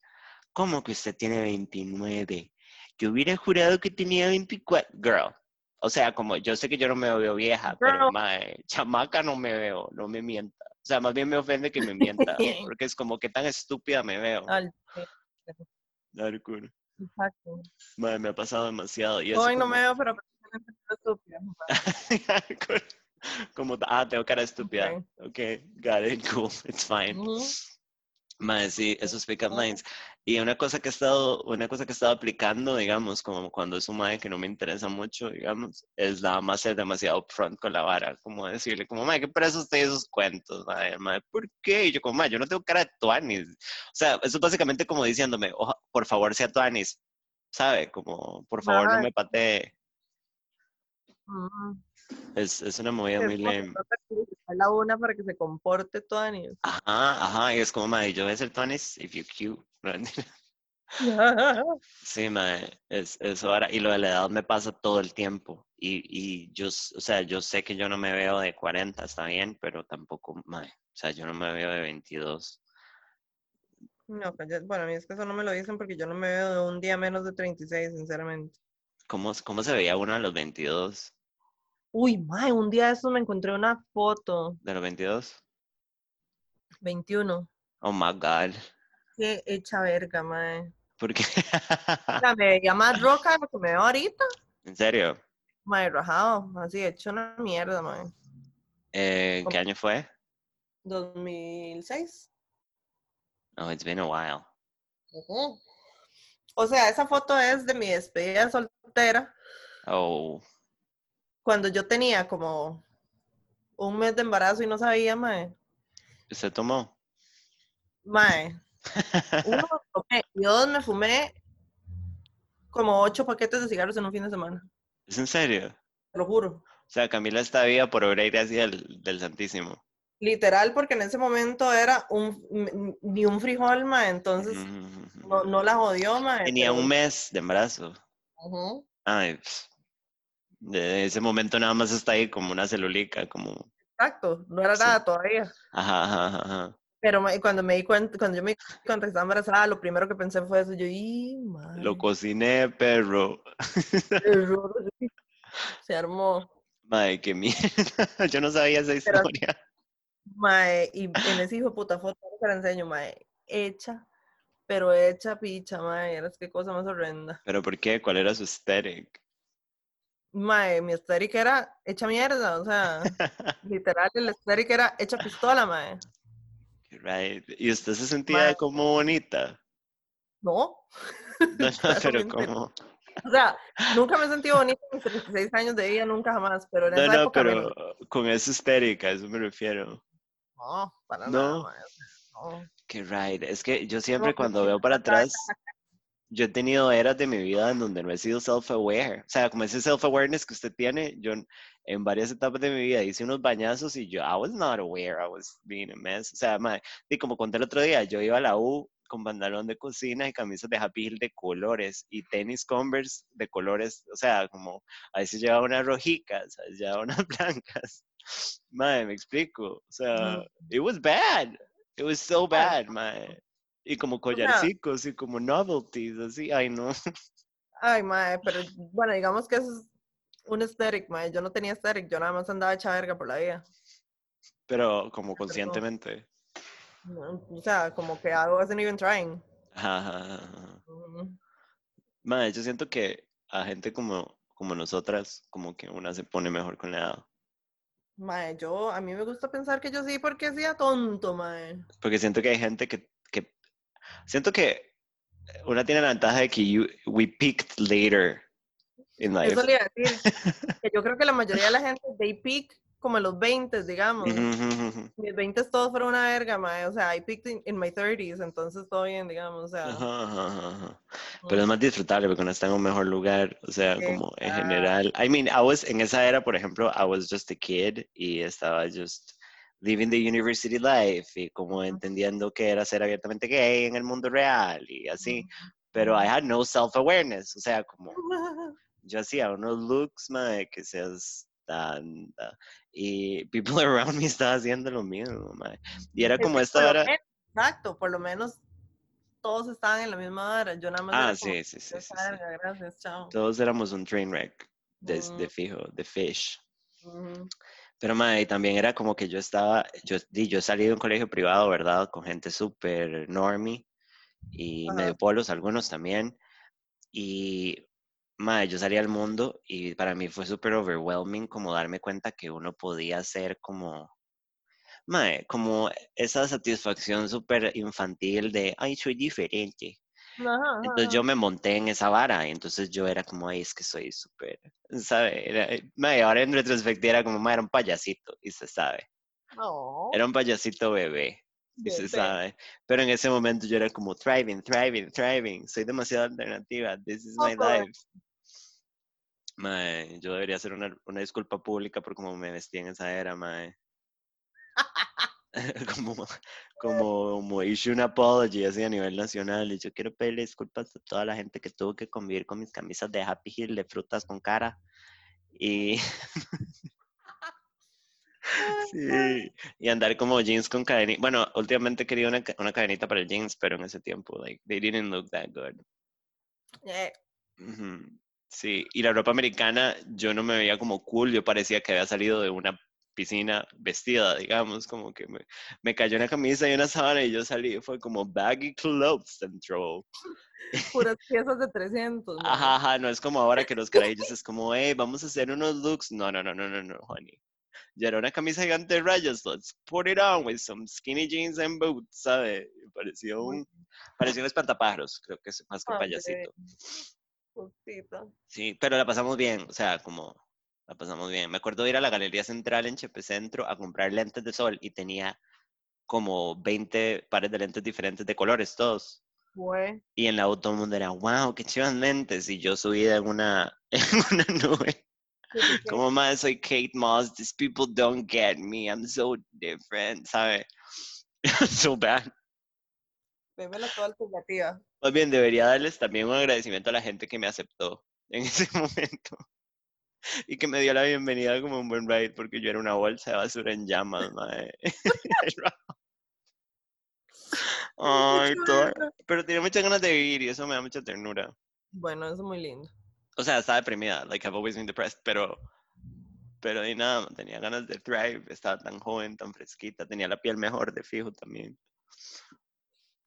¿cómo que usted tiene 29? Yo hubiera jurado que tenía 24. Girl. O sea, como yo sé que yo no me veo vieja, pero Girl. mae, chamaca no me veo, no me mienta. O sea, más bien me ofende que me mienta, porque es como que tan estúpida me veo. Hardcore. Exacto. Mae, me ha pasado demasiado. Y Hoy no como- me veo, pero estúpida. Como, ah, tengo cara estúpida. Ok. Ok, got it, cool, it's fine. Ujú. Mae, sí, esos pick-up lines. Y una cosa que he estado, una cosa que he estado aplicando, digamos, como cuando es un mae que no me interesa mucho, digamos, es nada más ser demasiado upfront con la vara, como decirle, como, mae, ¿qué preso usted esos cuentos? Mae, mae, ¿por qué? Y yo como, mae, yo no tengo cara de tuanis. O sea, eso es básicamente como diciéndome, "Oja- por favor, sea tuanis, ¿sabe? Como, por favor, no me patee. Ujú. Es, es una movida Es muy lame. la una para que se comporte toda ni Ajá, ajá, y es como, mae, yo voy a ser tuanis if you're cute. Sí, mae, es, eso ahora, y lo de la edad me pasa todo el tiempo. Y, y yo, o sea, yo sé que yo no me veo de 40, está bien, pero tampoco, mae, o sea, yo no me veo de 22. No, pues bueno, a mí es que eso no me lo dicen porque yo no me veo de un día menos de 36, sinceramente. ¿Cómo, cómo se veía uno a los 22? Uy, mae, un día de eso me encontré una foto, ¿De los 22? 21. Oh my God. Qué hecha verga, mae. ¿Por qué? O sea, me veía más roca de lo que me veo ahorita. ¿En serio? Mae, rajado, así, hecho una mierda, mae. Eh, ¿Qué año fue? 2006. Oh, it's been a while. O sea, esa foto es de mi despedida soltera, Oh, cuando yo tenía como un mes de embarazo y no sabía, mae. ¿se tomó? Mae, uno me tomé y dos me fumé como ocho paquetes de cigarros en un fin de semana. ¿Es en serio? Te lo juro. O sea, Camila está viva por obra y gracia del, del Santísimo. Literal, porque en ese momento era un ni un frijol, mae, entonces no, no la jodió, mae. Tenía pero- un mes de embarazo. Ujú. Ay, pss. De ese momento nada más está ahí como una celulica, como... Exacto, no era Sí. nada todavía. Ajá, ajá, ajá. Pero cuando me di cuenta, cuando yo me di cuenta que estaba embarazada, lo primero que pensé fue eso. Yo, ¡y, mae! Lo cociné, perro. error". Se armó. Madre, qué mierda. Yo no sabía esa Pero- historia. Mae, y en ese hijo puta foto te la enseño, mae. Hecha, pero hecha picha, mae. Eras qué cosa más horrenda. ¿Pero por qué? ¿Cuál era su aesthetic? Mae, mi aesthetic era hecha mierda, o sea, literal, el aesthetic era hecha pistola, mae. Right. ¿Y usted se sentía Mae. como bonita? No, No, no, pero como... O sea, nunca me he sentido bonita en mis 36 años de vida, nunca jamás, pero en No, esa no, época pero menos. con esa estética, a eso me refiero. No, para No. nada, mae. No. Qué ride. Es que yo siempre No, cuando veo para atrás, yo he tenido eras de mi vida en donde no he sido self-aware. O sea, como ese self-awareness que usted tiene, yo en- varias etapas de mi vida hice unos bañazos y yo, I was not aware I was being a mess. O sea, mae, y como conté el otro día, yo iba a la U con pantalón de cocina y camisas de Happy Hill de colores y tenis Converse de colores. O sea, como a veces llevaba unas rojicas, a veces llevaba unas blancas. Mae, me explico. O sea, it was bad. It was so bad, mae. Y como sea- collarcicos y como novelties, así, ay no. Ay, mae, pero bueno, digamos que eso es un aesthetic, mae. Yo no tenía aesthetic, yo nada más andaba hecha verga por la vida. Pero como conscientemente. O sea, como que I wasn't even trying. Ajá, ajá, ajá. Ujú. Mae, yo siento que a gente como, como nosotras, como que una se pone mejor con la edad. Mae, yo, a mí me gusta pensar que yo sí porque hacía tonto, mae. Porque siento que hay gente que siento que una tiene la ventaja de que you- we peaked later in life. Eso le iba a decir, que yo creo que la mayoría de la gente, they peak como en los 20, digamos. Ujú. Mis 20 todos fueron una verga, mae. O sea, I peaked in, in my 30s, entonces todo bien, digamos. O sea, Ajá, ajá, ajá. Pero es más disfrutable porque uno está en un mejor lugar, o sea, como en general. I mean, I was, en esa era, por ejemplo, I was just a kid y estaba just living the university life y como entendiendo que era ser abiertamente gay en el mundo real y así. Pero I had no self-awareness, o sea, como yo hacía unos looks, mae, que se están... Y people around me estaban haciendo lo mismo, mae. Y era como esta hora... Exacto, por lo menos todos estaban en la misma hora. Yo nada más Ah, era como, sí, sí, sí, "Esta sí, sí. gracias, chao. Todos éramos un train wreck de, de Mm. fijo, de fish. Ujú. Pero mae, también era como que yo estaba, yo, di, yo salí de un colegio privado, ¿verdad? Con gente súper normie y Ajá. medio polos, algunos también. Y mae, yo salí al mundo y para mí fue súper overwhelming como darme cuenta que uno podía ser como, mae, como esa satisfacción súper infantil de, ay, soy diferente. Ajá, Entonces yo me monté en esa vara y entonces yo era como, ay, es que soy súper, ¿sabe? Era, eh, ahora en retrospectiva era como, era un payasito y se sabe. No, Era un payasito bebé y se sabe. Pero en ese momento yo era como, thriving, thriving, thriving. Soy demasiado alternativa. This is my life. Mae, yo debería hacer una, una disculpa pública por cómo me vestí en esa era, mae. como, como, como issue un apology así a nivel nacional y yo quiero pedirle disculpas a toda la gente que tuvo que convivir con mis camisas de Happy Hill de frutas con cara y sí, y andar como jeans con cadenita bueno últimamente quería una, una cadenita para el jeans pero en ese tiempo like they didn't look that good. Ujú, Sí, y la ropa americana, yo no me veía como cool, yo parecía que había salido de una piscina vestida, digamos, como que me, me cayó una camisa y una sábana y yo salí, fue como baggy clothes central. puras piezas de 300. mae. Ajá, ajá, no es como ahora que los carajillos es como, hey, vamos a hacer unos looks. No, no, no, no, no, no, honey. Ya era una camisa gigante de rayas, let's put it on with some skinny jeans and boots, ¿sabe? Parecía Muy un, parecía un espantapájaros, creo que es más que un padre. payasito. Sí, pero la pasamos bien, o sea, como la pasamos bien. Me acuerdo de ir a la Galería Central en Chepe Centro a comprar lentes de sol y tenía como 20 pares de lentes diferentes de colores, todos. Y en la auto todo el mundo era, wow, qué chivas lentes. Y yo subida en una, en una nube. Sí, sí, sí. Como más, soy Kate Moss, these people don't get me, I'm so different, ¿sabe? so bad. Vémela toda alternativa. Más bien, debería darles también un agradecimiento a la gente que me aceptó en ese momento. Y que me dio la bienvenida como un buen ride, porque yo era una bolsa de basura en llamas, mae. Ay. Pero tenía muchas ganas de vivir y eso me da mucha ternura. Bueno, eso es muy lindo. O sea, estaba deprimida, like I've always been depressed, pero, pero de nada, tenía ganas de thrive, estaba tan joven, tan fresquita, tenía la piel mejor de fijo también.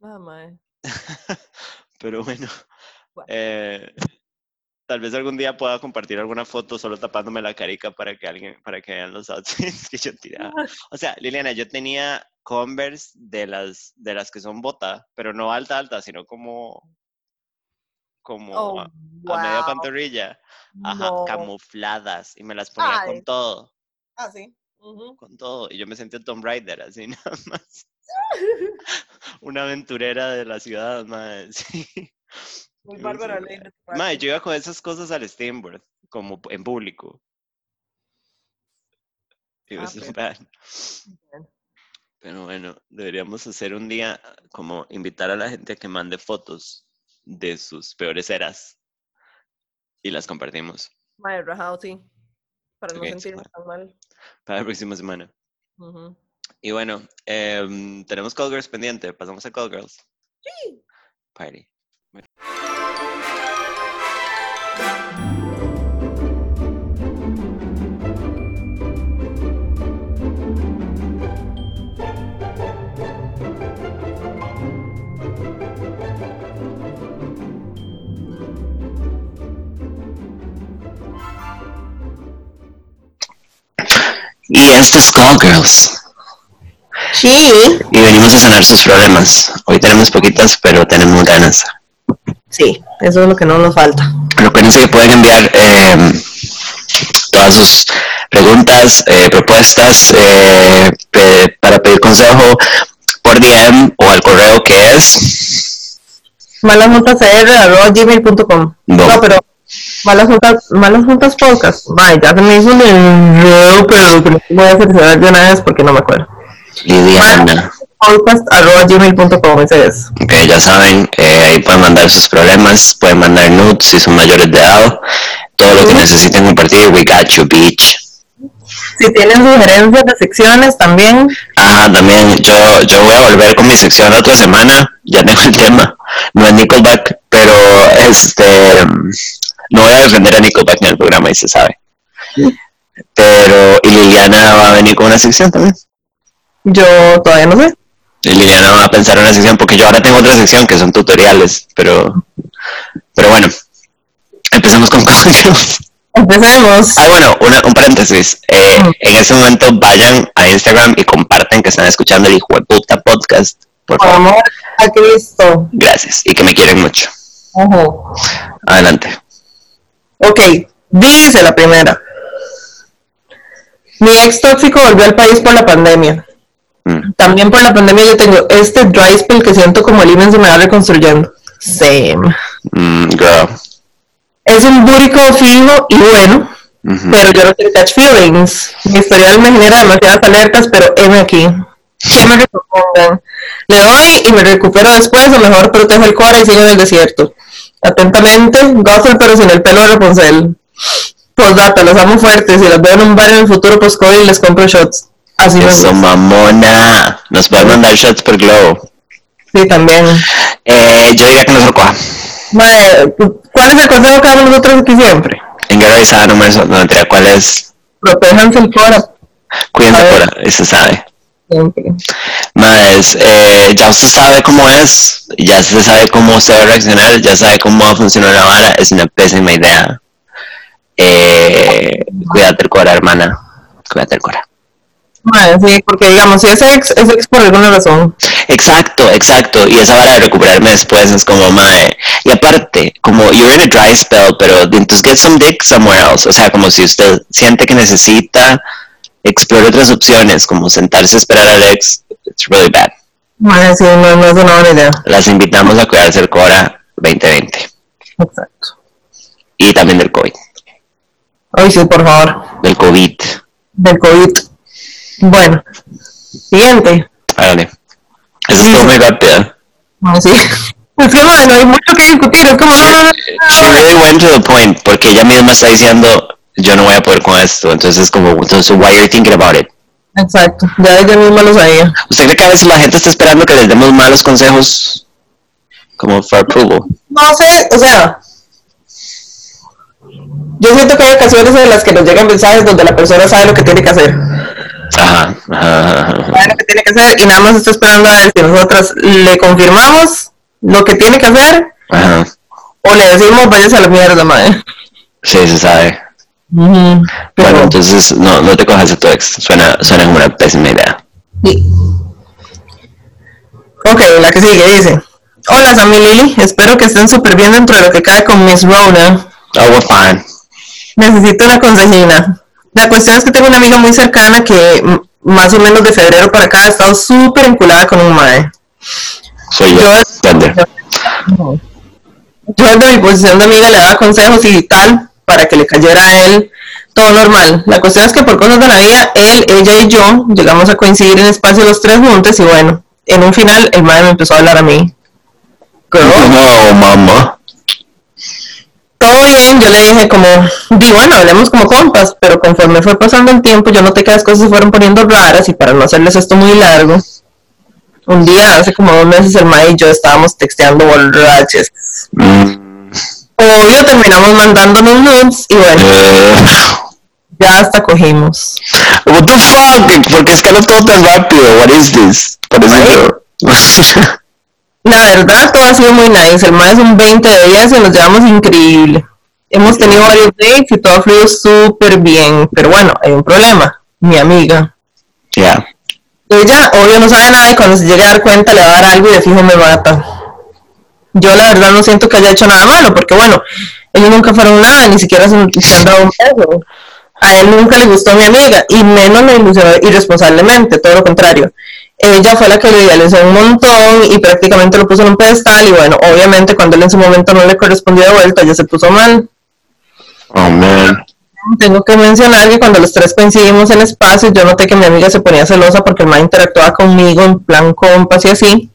Ah, mae. Pero bueno, Bueno. eh, tal vez algún día pueda compartir alguna foto solo tapándome la carica para que alguien, para que vean los outfits que yo tiraba. O sea, Liliana, yo tenía Converse de las, de las que son bota, pero no alta, alta, sino como, como Oh, a, a media pantorrilla. Ajá, No. camufladas. Y me las ponía Ay. con todo, Ah, sí. Con todo. Y yo me sentía Tomb Raider, así nada más. Una aventurera de la ciudad, madre. Sí. Muy Yo bárbara ley Madre, yo iba con esas cosas al Steamboard, como en público. It Ah, so pero-. Pero bueno, deberíamos hacer un día como invitar a la gente a que mande fotos de sus peores eras y las compartimos Madre, rajado, sí. Para no Ok, sentirme tan mal. para la próxima semana. Y bueno, em, tenemos Call Girls pendiente. Pasamos a Call Girls. Sí. Party. Y esto es Call Girls. Sí. Y venimos a sanar sus problemas. Hoy tenemos poquitas, pero tenemos ganas. Sí, eso es lo que no nos falta. Recuerden que pueden enviar eh, todas sus preguntas, eh, propuestas eh, pe- para pedir consejo por DM o al correo que es malasjuntascr.gmail.com No. No, pero malas juntas, malas juntas podcast. Ay, ya se me hizo un enredo, pero lo que no voy a cerciorar de una vez porque no me acuerdo. Lidiana. Podcast.gmail.com, ese es. Ok, ya saben, eh, ahí pueden mandar sus problemas, pueden mandar nudes si son mayores de edad, todo lo que necesiten compartir, we got you, bitch. Si tienen sugerencias de secciones también, Ajá, también yo, yo voy a volver con mi sección la otra semana, ya tengo el tema, no es Nickelback, pero este, no voy a defender a Nickelback en el programa y se sabe. Pero, y Liliana va a venir con una sección también. yo todavía no sé. Y Liliana va a pensar en una sección, porque yo ahora tengo otra sección que son tutoriales, pero, pero bueno, empecemos con cosas. Empecemos. Ah, bueno, una- un paréntesis. Eh, en este momento vayan a Instagram y comparten que están escuchando el hijo de puta podcast. Por Por favor. amor a Cristo. Gracias. Y que me quieren mucho. Adelante. Ok, dice la primera. Mi ex tóxico volvió al país por la pandemia. Mm. También por la pandemia yo tengo este dry spell que siento como el imen se me va reconstruyendo. Same. Mm, girl. Es un búrico fijo y bueno, pero yo no quiero catch feelings. Mi historial me genera demasiadas alertas, pero heme aquí. ¿Qué me recomiendan? Le doy y me recupero después, o mejor protejo el cora y sigo en el desierto. Atentamente, Gothel, pero sin el pelo de Rapunzel. Postdata, los amo fuertes. Si los veo en un bar en el futuro post-COVID, les compro shots. Así Eso, mamona. Nos pueden mandar shots por Globo. Sí, también. Eh, yo diría que no se coja. Mae, ¿Cuál es el consejo que damos nosotros aquí siempre? En guerra y sana, no me no ¿cuál es? Protéjanse el cora. Cuídense A ver. por ahí, se sabe. Siempre. Más, eh, ya usted sabe cómo es, ya se sabe cómo se va a reaccionar, ya sabe cómo va a funcionar la vara, es una pésima idea. Eh, cuídate el cora, hermana. Cuídate el cora. Sí, porque digamos, si es ex, es ex por alguna razón. Exacto, exacto. Y esa vara de recuperarme después es como, mae. Y aparte, como you're in a dry spell, pero entonces get some dick somewhere else. O sea, como si usted siente que necesita explorar otras opciones, como sentarse a esperar al ex, it's really bad. Mae, sí, no, no es una buena idea. Las invitamos a cuidarse el Cora 2020 Exacto. y también del COVID. Ay, sí, por favor. Del COVID. Del COVID. Bueno, siguiente. Hágale. Eso estuvo muy rápida. Ay, sí. Es que, mae, no hay mucho que discutir. Es como. She really went to the point porque ella misma está diciendo yo no voy a poder con esto. Entonces es como, entonces, why are you thinking about it? Exacto. Ya ella misma lo sabía. ¿Usted cree que a veces la gente está esperando que les demos malos consejos como for approval? No sé, o sea. Yo siento que hay ocasiones en las que nos llegan mensajes donde la persona sabe lo que tiene que hacer. Ajá, ajá, ajá, sabe lo que tiene que hacer y nada más está esperando a ver si nosotras le confirmamos lo que tiene que hacer Ajá. o le decimos váyase a la mierda, madre. Sí, se sabe. Pero, Bueno, entonces no, no te cojas a tu ex. Suena, suena como una pésima idea. sí. Ok, la que sigue dice, Hola, Sammy Lily. Espero que estén súper bien dentro de lo que cae con Miss Rona. Oh, we're fine. Necesito una consejina. La cuestión es que tengo una amiga muy cercana que más o menos de febrero para acá ha estado súper enculada con un mae. Soy yo. Yo, yo desde mi posición de amiga le daba consejos y tal para que le cayera a él todo normal. La cuestión es que por cosas de la vida, él, ella y yo llegamos a coincidir en espacio los tres juntos y bueno, en un final el madre me empezó a hablar a mí. No, mamá. Todo bien, yo le dije como, di bueno, hablemos como compas, pero conforme fue pasando el tiempo, yo noté que las cosas se fueron poniendo raras y para no hacerles esto muy largo, un día, hace como dos meses, el y yo estábamos texteando borraches. Mm, Obvio, terminamos mandándonos nudes y bueno, eh, ya hasta cogimos. what the fuck? ¿Por qué escaló todo tan rápido? What is this? Parece La verdad, todo ha sido muy nice. El mae es un 20 de 10 y nos llevamos increíble. Hemos tenido varios dates y todo ha fluido súper bien. Pero bueno, hay un problema. Mi amiga. Yeah. Ella, obvio, no sabe nada y cuando se llegue a dar cuenta le va a dar algo y de fijo me mata. Yo la verdad no siento que haya hecho nada malo, porque bueno, ellos nunca fueron nada, ni siquiera se, han dado un beso. A él nunca le gustó mi amiga, y menos me ilusionó irresponsablemente, todo lo contrario. Ella fue la que lo idealizó un montón y prácticamente lo puso en un pedestal, y bueno, obviamente cuando él en su momento no le correspondió de vuelta, ella se puso mal. Oh, man. Tengo que mencionar que cuando los tres coincidimos en espacio, yo noté que mi amiga se ponía celosa porque el man interactuaba conmigo en plan compas y así.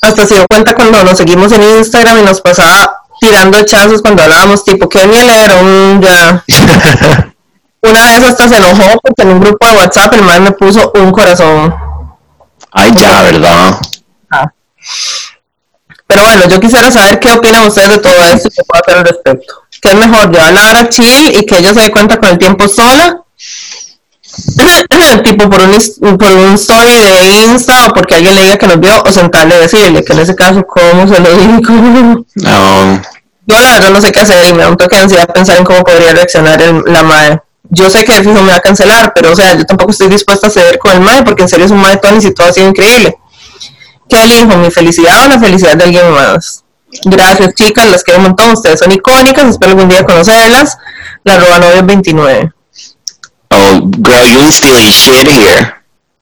Hasta se dio cuenta cuando nos seguimos en Instagram y nos pasaba tirando hechazos cuando hablábamos, tipo, que miel era un ya. Una vez hasta se enojó porque en un grupo de WhatsApp el man me puso un corazón. Ay, ya, ¿verdad? Pero bueno, yo quisiera saber qué opinan ustedes de todo esto y qué puedo hacer al respecto. ¿Qué es mejor, llevarla ahora chill y que ella se dé cuenta con el tiempo sola? tipo por un, por un story de Insta o porque alguien le diga que nos vio o sentarle y decirle que en ese caso, ¿cómo se lo digo? No. Yo la verdad no sé qué hacer y me da un toque de ansiedad pensar en cómo podría reaccionar el- la madre. Yo sé que de fijo me va a cancelar, pero o sea, yo tampoco estoy dispuesta a ceder con el mae porque en serio es un mae Tony y todo ha sido increíble. ¿Qué elijo? ¿Mi felicidad o la felicidad de alguien más? Gracias chicas, las quiero un montón, ustedes son icónicas, espero algún día conocerlas. La roba novia 29. Oh, girl, you stealing shit here.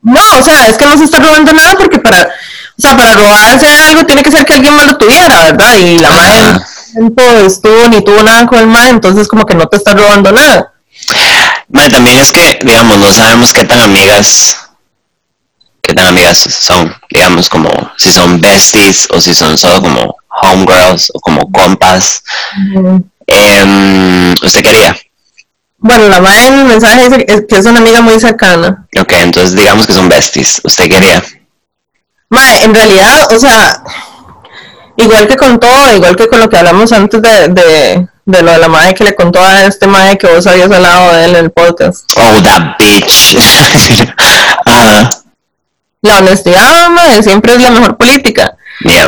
No, o sea, es que no se está robando nada porque para, o sea, para robarse algo tiene que ser que alguien más lo tuviera, ¿verdad? Y la madre no estuvo ni tuvo nada con el mae, entonces como que no te está robando nada. Mae, también es que, digamos, no sabemos qué tan amigas, qué tan amigas son, digamos, como si son besties o si son solo como homegirls o como compas. Em, ¿Usted quería? Bueno, la madre en el mensaje dice que es- que es una amiga muy cercana. Ok, entonces digamos que son besties. ¿Usted quería? Mae, en realidad, o sea, igual que con todo, igual que con lo que hablamos antes de, de, de lo de la madre que le contó a este madre que vos habías hablado de él en el podcast. Oh, that bitch. Ajá. La honestidad, mae, siempre es la mejor política. Yeah.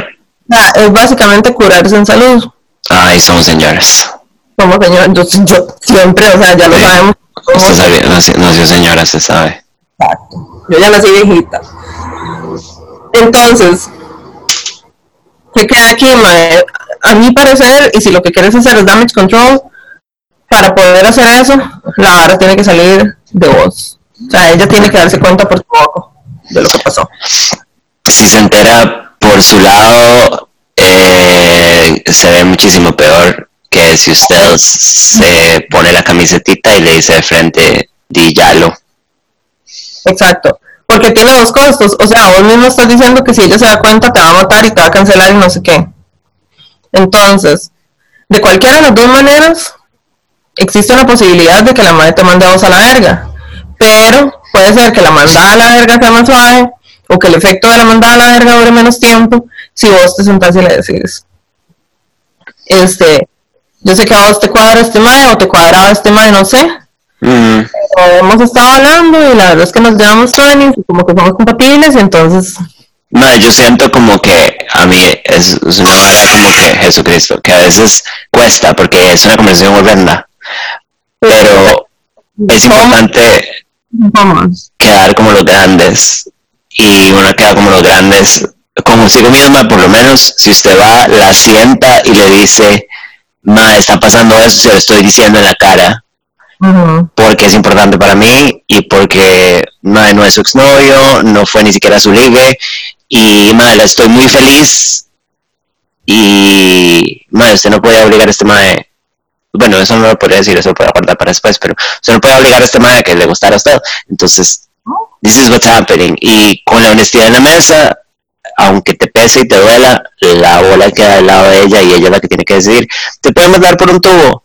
O sea, es básicamente curarse en salud. Ay, somos señoras. Como señor, yo, yo siempre, o sea, ya lo Sí. sabemos. Usted sabe, nació, nació señora, se sabe. Yo ya nací viejita. Entonces, ¿qué queda aquí, mae? A mi parecer, y si lo que quieres hacer es damage control, para poder hacer eso, la vara tiene que salir de vos. O sea, ella tiene que darse cuenta por tu ojo de lo que pasó. si se entera por su lado, eh, se ve muchísimo peor que si usted se pone la camisetita y le dice de frente, di yalo. Exacto. Porque tiene dos costos. O sea, vos mismo estás diciendo que si ella se da cuenta te va a matar y te va a cancelar y no sé qué. Entonces, de cualquiera de las dos maneras, existe una posibilidad de que la madre te mande a vos a la verga. Pero puede ser que la mandada a la verga sea más suave o que el efecto de la mandada a la verga dure menos tiempo si vos te sentás y le decís, este, yo sé que a vos te cuadra este mae o te cuadraba este mae, no sé, Mm, pero hemos estado hablando y la verdad es que nos llevamos todos y como que somos compatibles y entonces no, yo siento como que a mí es, es una vara como que Jesucristo, que a veces cuesta porque es una conversación horrenda, pero es importante vamos quedar como los grandes y uno queda como los grandes consigo misma, por lo menos, si usted va, la sienta y le dice, ma, está pasando eso, se lo estoy diciendo en la cara, porque es importante para mí y porque ma, no es su exnovio, no fue ni siquiera su ligue, y ma, la estoy muy feliz y ma, usted no puede obligar a este mae bueno, eso no lo podría decir, eso lo puedo guardar para después, pero usted no puede obligar a este mae a que le gustara a usted. Entonces, this is what's happening. Y con la honestidad en la mesa, aunque te pese y te duela, la bola queda al lado de ella y ella es la que tiene que decidir. ¿Te podemos dar por un tubo?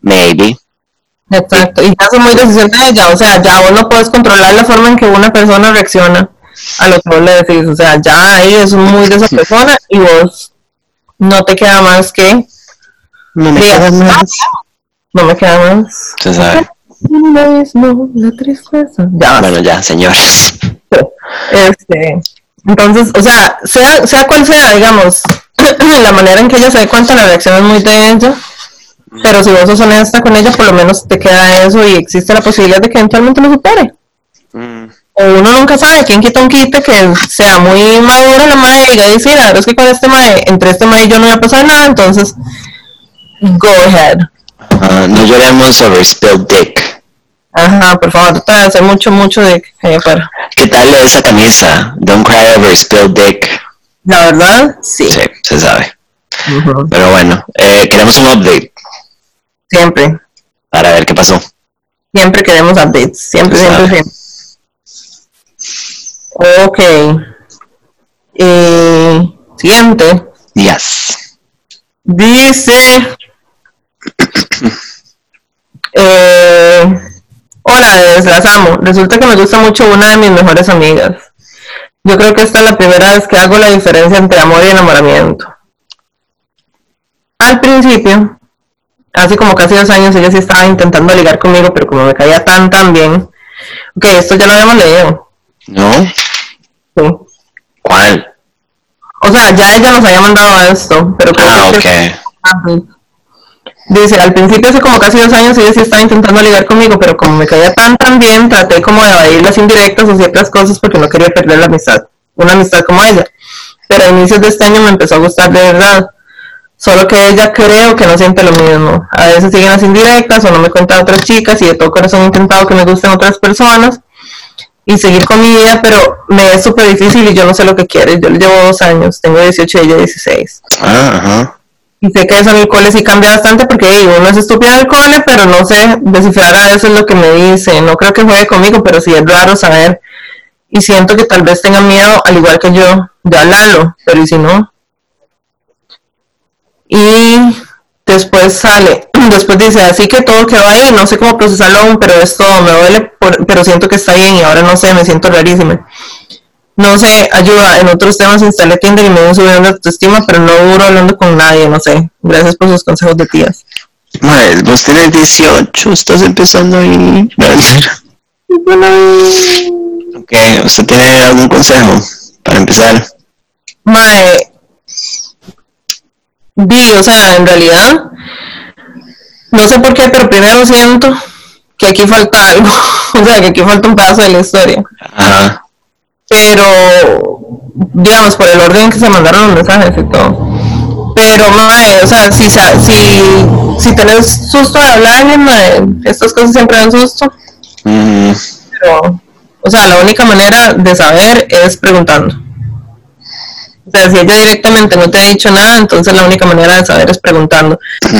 Maybe. Exacto, y ya es muy decisión de ella, o sea, ya vos no puedes controlar la forma en que una persona reacciona a lo que vos le decís, o sea, ya ahí es muy de esa persona y vos no te queda más que... No me queda más. No me queda más. Se sabe. No, la tristeza. Ya, Bueno, ya, señores. Este, entonces, o sea, sea, sea cual sea, digamos, la manera en que ella se dé cuenta, la reacción es muy de ella. Pero si vos sos honesta con ella, por lo menos te queda eso y existe la posibilidad de que eventualmente lo supere. Mm, O uno nunca sabe, quién quita un quite que sea muy madura la madre y diga, "Sí, la verdad es que con este mae, entre este mae y yo no iba a pasar nada, entonces, go ahead. Ah, no lloremos sobre spilled dick. Ajá, por favor, trata de hacer mucho, mucho de allá afuera. ¿Qué tal esa camisa? Don't cry over spilled dick. La verdad, sí. Sí, se sabe. Pero bueno, eh, queremos un update Siempre. para ver qué pasó. Siempre queremos updates, siempre, siempre, siempre. Ok. Eh, siguiente. Yes. Dice. Eh, hola, deslasamo. Resulta que me gusta mucho una de mis mejores amigas. Yo creo que esta es la primera vez que hago la diferencia entre amor y enamoramiento. Al principio, hace como casi dos años, ella sí estaba intentando ligar conmigo, pero como me caía tan tan bien. Ok, esto ya lo habíamos leído. ¿No? Sí. ¿Cuál? O sea, ya ella nos había mandado esto, pero creo Ah, que- ok. Dice, al principio hace como casi dos años ella sí estaba intentando ligar conmigo, pero como me caía tan tan bien, traté como de evadir las indirectas o ciertas cosas porque no quería perder la amistad, una amistad como ella. Pero a inicios de este año me empezó a gustar de verdad. Solo que ella creo que no siente lo mismo. A veces siguen las indirectas o no me cuenta otras chicas y de todo corazón he intentado que me gusten otras personas y seguir con mi vida, pero me es súper difícil y yo no sé lo que quiere. Yo le llevo dos años, tengo 18 y ella 16. Ah, ajá. Y sé que eso en el cole sí cambia bastante porque hey, uno es estúpido en el cole, pero no sé descifrar a veces lo que me dice. No creo que juegue conmigo, pero sí es raro saber. Y siento que tal vez tenga miedo, al igual que yo, de hablarlo, pero ¿y si no? Y después sale, después dice, así que todo quedó ahí, no sé cómo procesarlo aún, pero esto me duele, por- pero siento que está bien y ahora no sé, me siento rarísima. No sé, ayuda, en otros temas instalé Tinder y me dio subidón de autoestima, pero no duro hablando con nadie, no sé. Gracias por sus consejos de tías. Mae, vos tenés 18, estás empezando ahí. Ok, ¿usted tiene algún consejo para empezar? Mae, vi, o sea, en realidad, no sé por qué, pero primero siento que aquí falta algo, o sea, que aquí falta un pedazo de la historia. Ajá. Pero, digamos, por el orden en que se mandaron los mensajes y todo. Pero, mae, o sea, si, si, si tenés susto de hablar, mae, estas cosas siempre dan susto. Mm, pero, o sea, la única manera de saber es preguntando. O sea, si ella directamente no te ha dicho nada, entonces la única manera de saber es preguntando. ujú.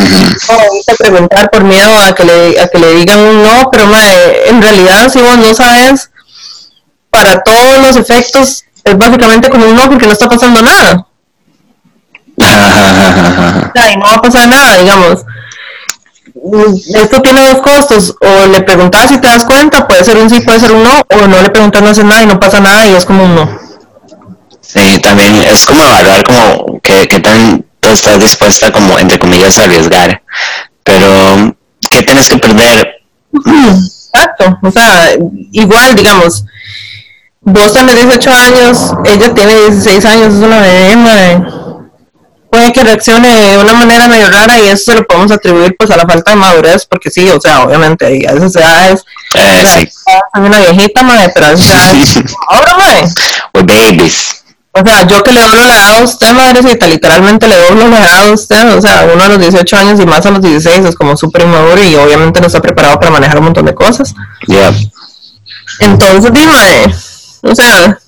No evita preguntar por miedo a que le, a que le digan un no, pero mae, en realidad si vos no sabes, para todos los efectos es básicamente como un no porque no está pasando nada. O sea, y no va a pasar nada, digamos. Esto tiene dos costos, o le preguntas si te das cuenta, puede ser un sí, puede ser un no, o no le preguntas, no haces nada y no pasa nada y es como un no. Sí, también es como evaluar como qué, qué tanto estás dispuesta como, entre comillas, a arriesgar. Pero, ¿qué tienes que perder? Exacto, o sea, igual, digamos, vos tenés 18 años, ella tiene 16 años, es una bebé, mae. Puede que reaccione de una manera medio rara y eso se lo podemos atribuir pues a la falta de madurez, porque sí, o sea, obviamente a esas edades, Eh, sí. una viejita, mae, pero a esas edades, ahora, mae, We're babies. O sea, yo que le doblo la edad a usted, madrecita, literalmente le doblo la edad a usted. O sea, uno a los 18 años y más a los 16 es como súper inmaduro y obviamente no está preparado para manejar un montón de cosas. Yeah. Entonces, dime, o sea,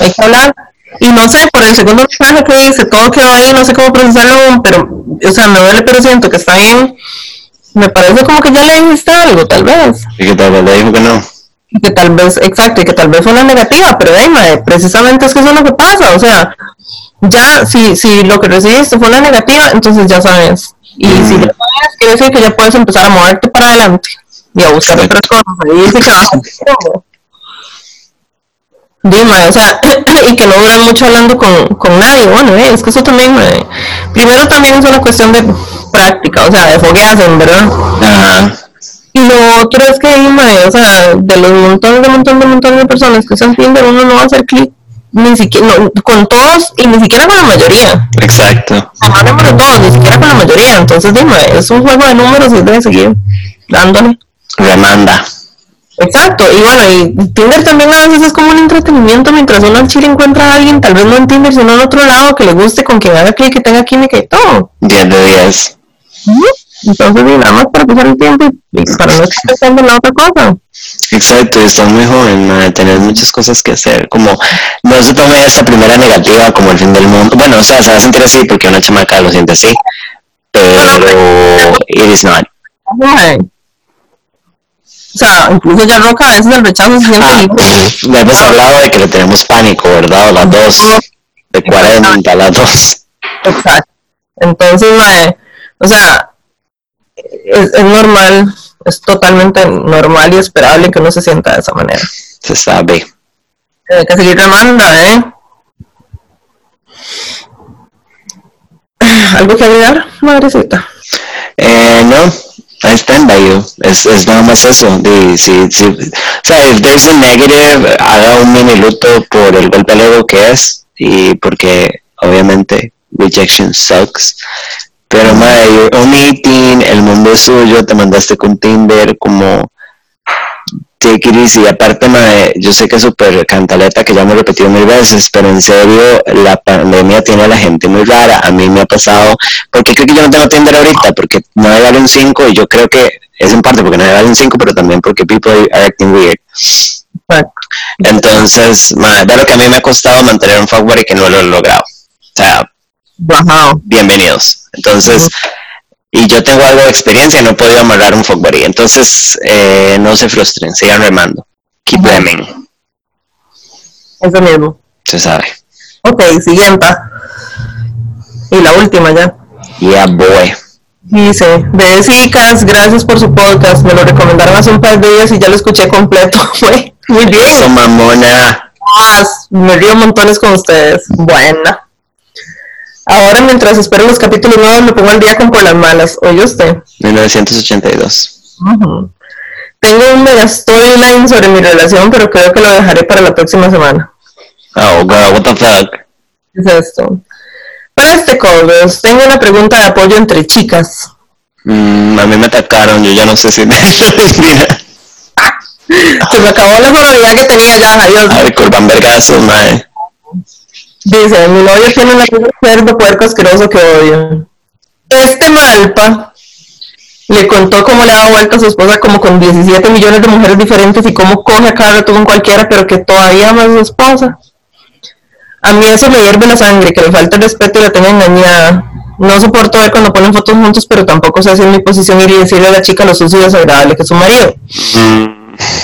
hay que hablar. Y no sé, por el segundo mensaje que dice, todo quedó ahí, no sé cómo procesarlo aún, pero, o sea, me duele, pero siento que está bien. Me parece como que ya le dijiste algo, tal vez. Y que tal vez le dijo que no. Que tal vez, exacto, y que tal vez fue una negativa, pero hey, mae, precisamente es que eso es lo que pasa, o sea, ya, si, si lo que recibiste fue una negativa, entonces ya sabes. Y si ya sabes, quiere decir que ya puedes empezar a moverte para adelante y a buscar otras cosas. Ahí dice que baja Dime, o sea, y que no duran mucho hablando con, con nadie. Bueno, eh, es que eso también, mae, primero también es una cuestión de práctica, o sea, de foguearse, ¿verdad? Ajá. Y lo otro es que, mae, o sea, de los montones de montones de montones de personas que usan Tinder, uno no va a hacer clic ni siquiera no, con todos y ni siquiera con la mayoría. Exacto. De todos, ni siquiera con la mayoría. Entonces, dime, es un juego de números y debe seguir dándole. Remanda. Exacto, y bueno, y Tinder también a veces es como un entretenimiento mientras uno en Chile encuentra a alguien, tal vez no en Tinder, sino en otro lado, que le guste, con quien haga clic, que tenga química y todo. 10 de 10. Entonces, más para pasar el tiempo y para no estar pensando en la otra cosa. Exacto, y estás muy joven, mae, tenés muchas cosas que hacer. Como, no se tome esta primera negativa como el fin del mundo. Bueno, o sea, se va a sentir así porque una chamaca lo siente así, pero it is not. O sea, incluso ya Roca a veces el rechazo siente Ah, ya hemos hablado de que le tenemos pánico, ¿verdad? Las dos, de 40, las dos. Exacto. Entonces, mae, o sea, es, es normal, es totalmente normal y esperable que uno se sienta de esa manera. Se sabe. Hay que seguir remando, ¿eh? ¿Algo que agregar, madrecita? Eh, no, I stand by you. Es, es nada más eso. De, si, si, o sea, if there's a negative, haga un mini luto por el golpe al ego que es y porque obviamente rejection sucks. Pero madre, 18, el mundo es suyo, te mandaste con Tinder como take it easy. Aparte, madre, yo sé que es súper cantaleta, que ya me he repetido mil veces, pero en serio, la pandemia tiene a la gente muy rara. A mí me ha pasado, porque creo que yo no tengo Tinder ahorita, porque no vale un 5 y yo creo que es en parte porque no vale un 5, pero también porque people are acting weird. Entonces, madre, ve lo que a mí me ha costado mantener un fuckboy y que no lo he logrado. O sea, Bajado. bienvenidos. Entonces, y yo tengo algo de experiencia y no he podido amarrar un fuck buddy. Entonces, eh, no se frustren, sigan remando. Keep lemming, Eso mismo. se sabe. Ok, siguiente. Y la última ya. Yeah, boy. Dice, Besicas, gracias por su podcast. Me lo recomendaron hace un par de días y ya lo escuché completo. Muy bien. Eso, mamona. Ah, me río montones con ustedes. Buena. Ahora, mientras espero los capítulos nuevos, me pongo al día con por las malas. Oye usted. 1982. Ujú. Tengo un mega storyline sobre mi relación, pero creo que lo dejaré para la próxima semana. Oh, girl, what the fuck? ¿Qué es esto? Para este Cobos, tengo una pregunta de apoyo entre chicas. Mm, a mí me atacaron, yo ya no sé si... Mira, Se me acabó la sororidad que tenía ya, adiós. ay, curvan vergazos, mae. Dice, mi novio tiene cosa cerdo puerco asqueroso que odio. Este malpa le contó cómo le ha dado vuelta a su esposa como con 17 millones de mujeres diferentes y cómo coge a cada rato cualquiera, pero que todavía ama a su esposa. A mí eso me hierve la sangre, que le falta el respeto y la tenga engañada. No soporto ver cuando ponen fotos juntos, pero tampoco sé si en mi posición ir y decirle a la chica lo sucio y desagradable que es su marido.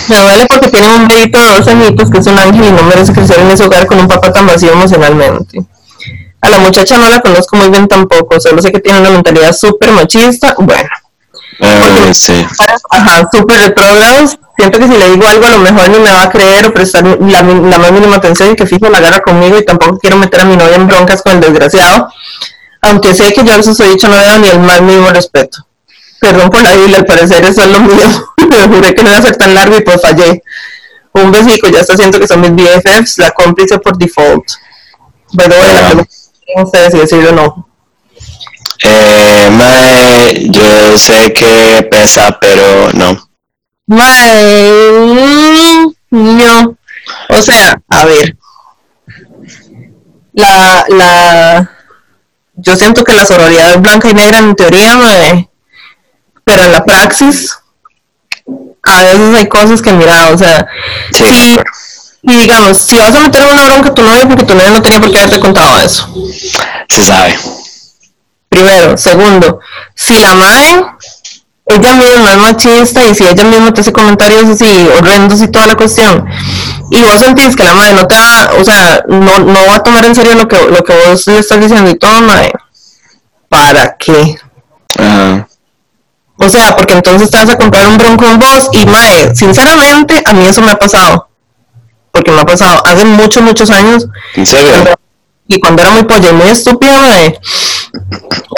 Me duele porque tiene un bebito de dos añitos que es un ángel y no merece crecer en ese hogar con un papá tan vacío emocionalmente. A la muchacha no la conozco muy bien tampoco, solo sé que tiene una mentalidad súper machista. Bueno, eh, sí. ajá, súper retrógrados. Siento que si le digo algo a lo mejor ni me va a creer o prestar la, más mínima atención y que fijo la agarra conmigo y tampoco quiero meter a mi novia en broncas con el desgraciado. Aunque sé que yo a he dicho no da ni el más mínimo respeto. Perdón por la Biblia, al parecer eso es lo mío. Me juré que no iba a ser tan largo y pues fallé. Un besico, ya está siento que son mis BFFs, la cómplice por default. Pero bueno, es ustedes si decirlo o no. Eh, mae, yo sé que pesa, pero no. Mae, mm, no. O sea, a ver. la, la, yo siento que la sororidad es blanca y negra en teoría, mae, pero en la praxis a veces hay cosas que mira, o sea, Sí, si, y digamos, si vas a meter una bronca a tu novio porque tu novio no tenía por qué haberte contado eso. se sabe. Primero, segundo, si la madre, ella misma es machista y si ella misma te hace comentarios así horrendos y toda la cuestión, y vos sentís que la madre no te va, o sea, no, no va a tomar en serio lo que, lo que vos le estás diciendo y todo, madre, ¿para qué? Ajá. O sea, porque entonces te vas a comprar un bronco en vos y mae, sinceramente a mí eso me ha pasado. Porque me ha pasado hace muchos, muchos años. ¿En serio? cuando- y cuando era muy polla y muy estúpida, mae.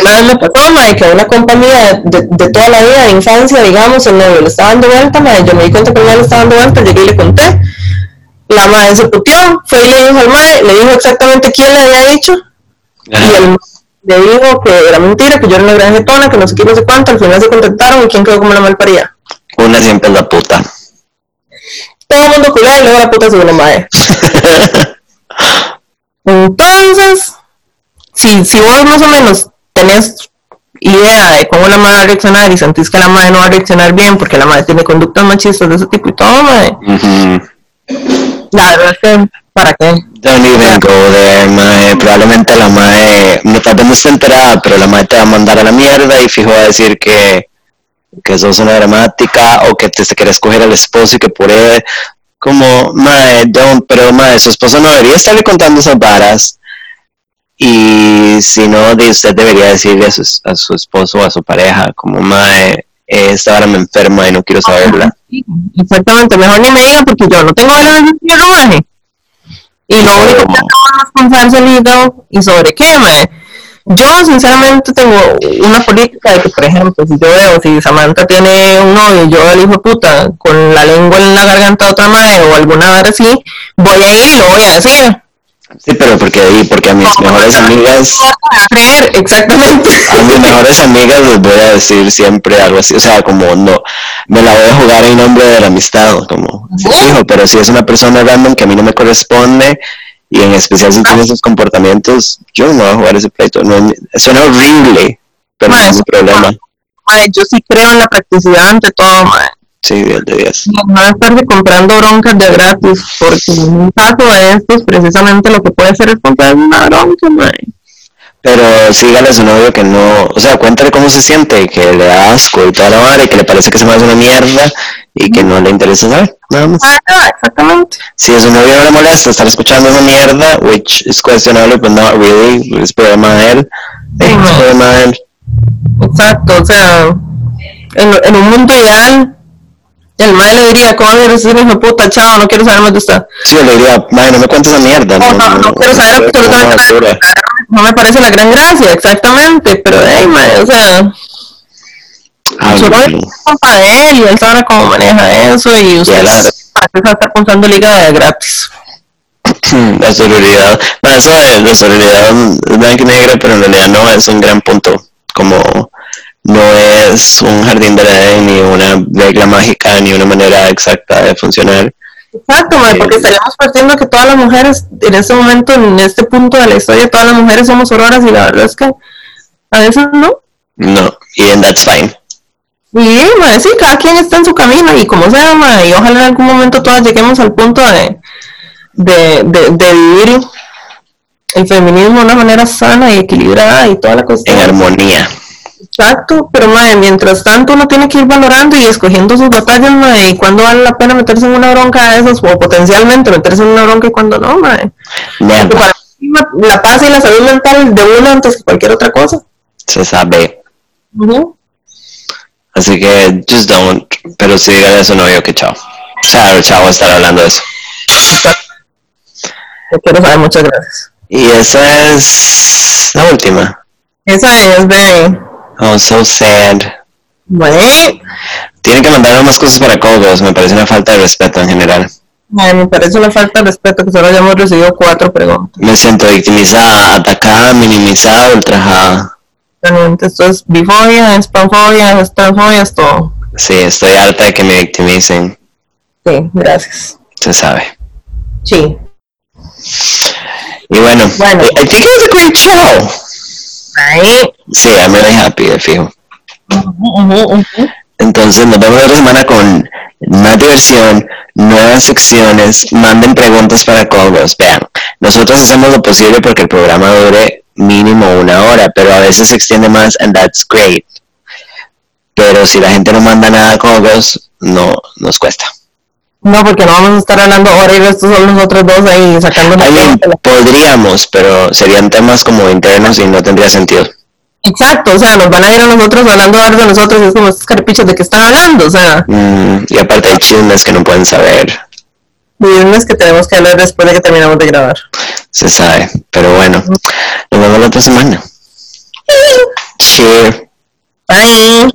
Una vez me pasó, mae, que una compañía de, de toda la vida, de infancia, digamos, el novio le estaba dando vuelta, mae, yo me di cuenta que el novio le estaba dando vuelta, llegué y le conté. La madre se puteó, fue y le dijo al mae, le dijo exactamente quién le había dicho, y Ajá. Le dijo que era mentira, que yo era una gran jetona, que no sé qué, no sé cuánto, al final se contentaron y quién quedó como la malparida. Una siempre es la puta. Todo el mundo cuidado y luego la puta se una madre. Entonces, si, si vos más o menos tenés idea de cómo la madre va a reaccionar y sentís que la madre no va a reaccionar bien porque la madre tiene conductas machistas de ese tipo y todo, madre, la verdad es que, ¿para qué? Don't even go there, mae. Probablemente la mae, no, tal vez no esté enterada, pero la mae te va a mandar a la mierda y fijo va a decir que, que sos una dramática o que te, te quieres coger al esposo y que por él, como, mae, don't, pero mae, su esposo no debería estarle contando esas varas. Y si no, usted debería decirle a su, a su esposo o a su pareja, como, mae, esta vara me enferma y no quiero saberla. Exactamente, mejor ni me digan porque yo no tengo ganas de rodaje. Y lo único que hago es pensarse el hígado y sobre qué, mae. Yo sinceramente tengo una política de que, por ejemplo, si yo veo si Samantha tiene un novio y yo el hijo de puta con la lengua en la garganta de otra madre o alguna vez así, voy a ir y lo voy a decir. Sí, pero porque, y porque a mis mejores amigas... A creer, exactamente. a mis mejores amigas les voy a decir siempre algo así, o sea, como no, me la voy a jugar en nombre de la amistad, como, sí, fijo, pero si es una persona random que a mí no me corresponde, y en especial si tiene esos comportamientos, yo no voy a jugar ese pleito, no, suena horrible, pero no es mi problema, Mae, yo sí creo en la practicidad ante todo, mae. Sí, 10 de 10. no estarse comprando broncas de gratis, porque en un caso de estos, precisamente lo que puede hacer es comprar una bronca, mae. Pero sígale a su novio que no, o sea, cuéntale cómo se siente, que le da asco y toda la vara, y que le parece que se me hace una mierda, y que no le interesa saber, nada más. Ah, exactamente. si a su novio no le molesta estar escuchando esa mierda, which is questionable, but not really, es problema de él, es problema de él. Exacto, o sea, en, en un mundo ideal, el mae le diría, ¿cómo le decir hijo de puta, chao, no quiero saber más de usted? Sí, yo le diría, madre, no me cuentes esa mierda. No, no, no quiero saber no, absolutamente no, nada. No me parece la gran gracia, exactamente, pero, hey, mae, o sea, novio no. es compa de él y él sabe cómo maneja eso y usted para a estar comprando liga de gratis. La sororidad, no, eso de la sororidad es blanca y negra, pero en realidad no es un gran punto, como no es un jardín de Edén, ni una regla mágica, ni una manera exacta de funcionar. Exacto, porque estaríamos partiendo que todas las mujeres, en este momento, en este punto de la historia, todas las mujeres somos auroras y la verdad es que a veces no. No, y and that's fine. Y mae, sí, cada quien está en su camino y como sea, mae, y ojalá en algún momento todas lleguemos al punto de, de, de, de vivir el feminismo de una manera sana y equilibrada y toda la En cuestión. armonía. Exacto, pero mae, mientras tanto uno tiene que ir valorando y escogiendo sus batallas, mae, y cuándo vale la pena meterse en una bronca de esas, o potencialmente meterse en una bronca y cuándo no, para mí, la paz y la salud mental de uno antes que cualquier otra cosa. Se sabe. Así que just don't. Pero sí dígale a su novio que chao. O sea, el chavo estar hablando de eso. Yo quiero saber, muchas gracias. Y esa es la última. Esa es de, Oh, so sad. bueno, Tienen que mandar más cosas para Cogos. Me parece una falta de respeto en general. me parece una falta de respeto que solo hayamos recibido cuatro preguntas. Me siento victimizada, atacada, minimizada, ultrajada. Realmente esto es bifobia, es panfobia, es transfobia, es todo. Sí, estoy harta de que me victimicen. Sí, gracias. Se sabe. Sí. Y bueno, Bueno. I think it was a great show. Sí, I'm really happy, de fijo. Ujú, ujú, ujú. Entonces nos vemos la otra semana con más diversión, nuevas secciones, manden preguntas para Cogos. Vean, nosotros hacemos lo posible porque el programa dure mínimo una hora, pero a veces se extiende más and that's great. Pero si la gente no manda nada a Cogos, no nos cuesta. No, porque no vamos a estar hablando ahora y estos son nosotros dos ahí sacando podríamos, pero serían temas como internos y no tendría sentido. Exacto, o sea, nos van a ir a nosotros hablando ahora de nosotros es como estos caripichos de que están hablando, o sea, Mm, y aparte hay chismes que no pueden saber, es que tenemos que hablar después de que terminamos de grabar. se sabe. Pero bueno, nos vemos la otra semana. Cheers. Bye.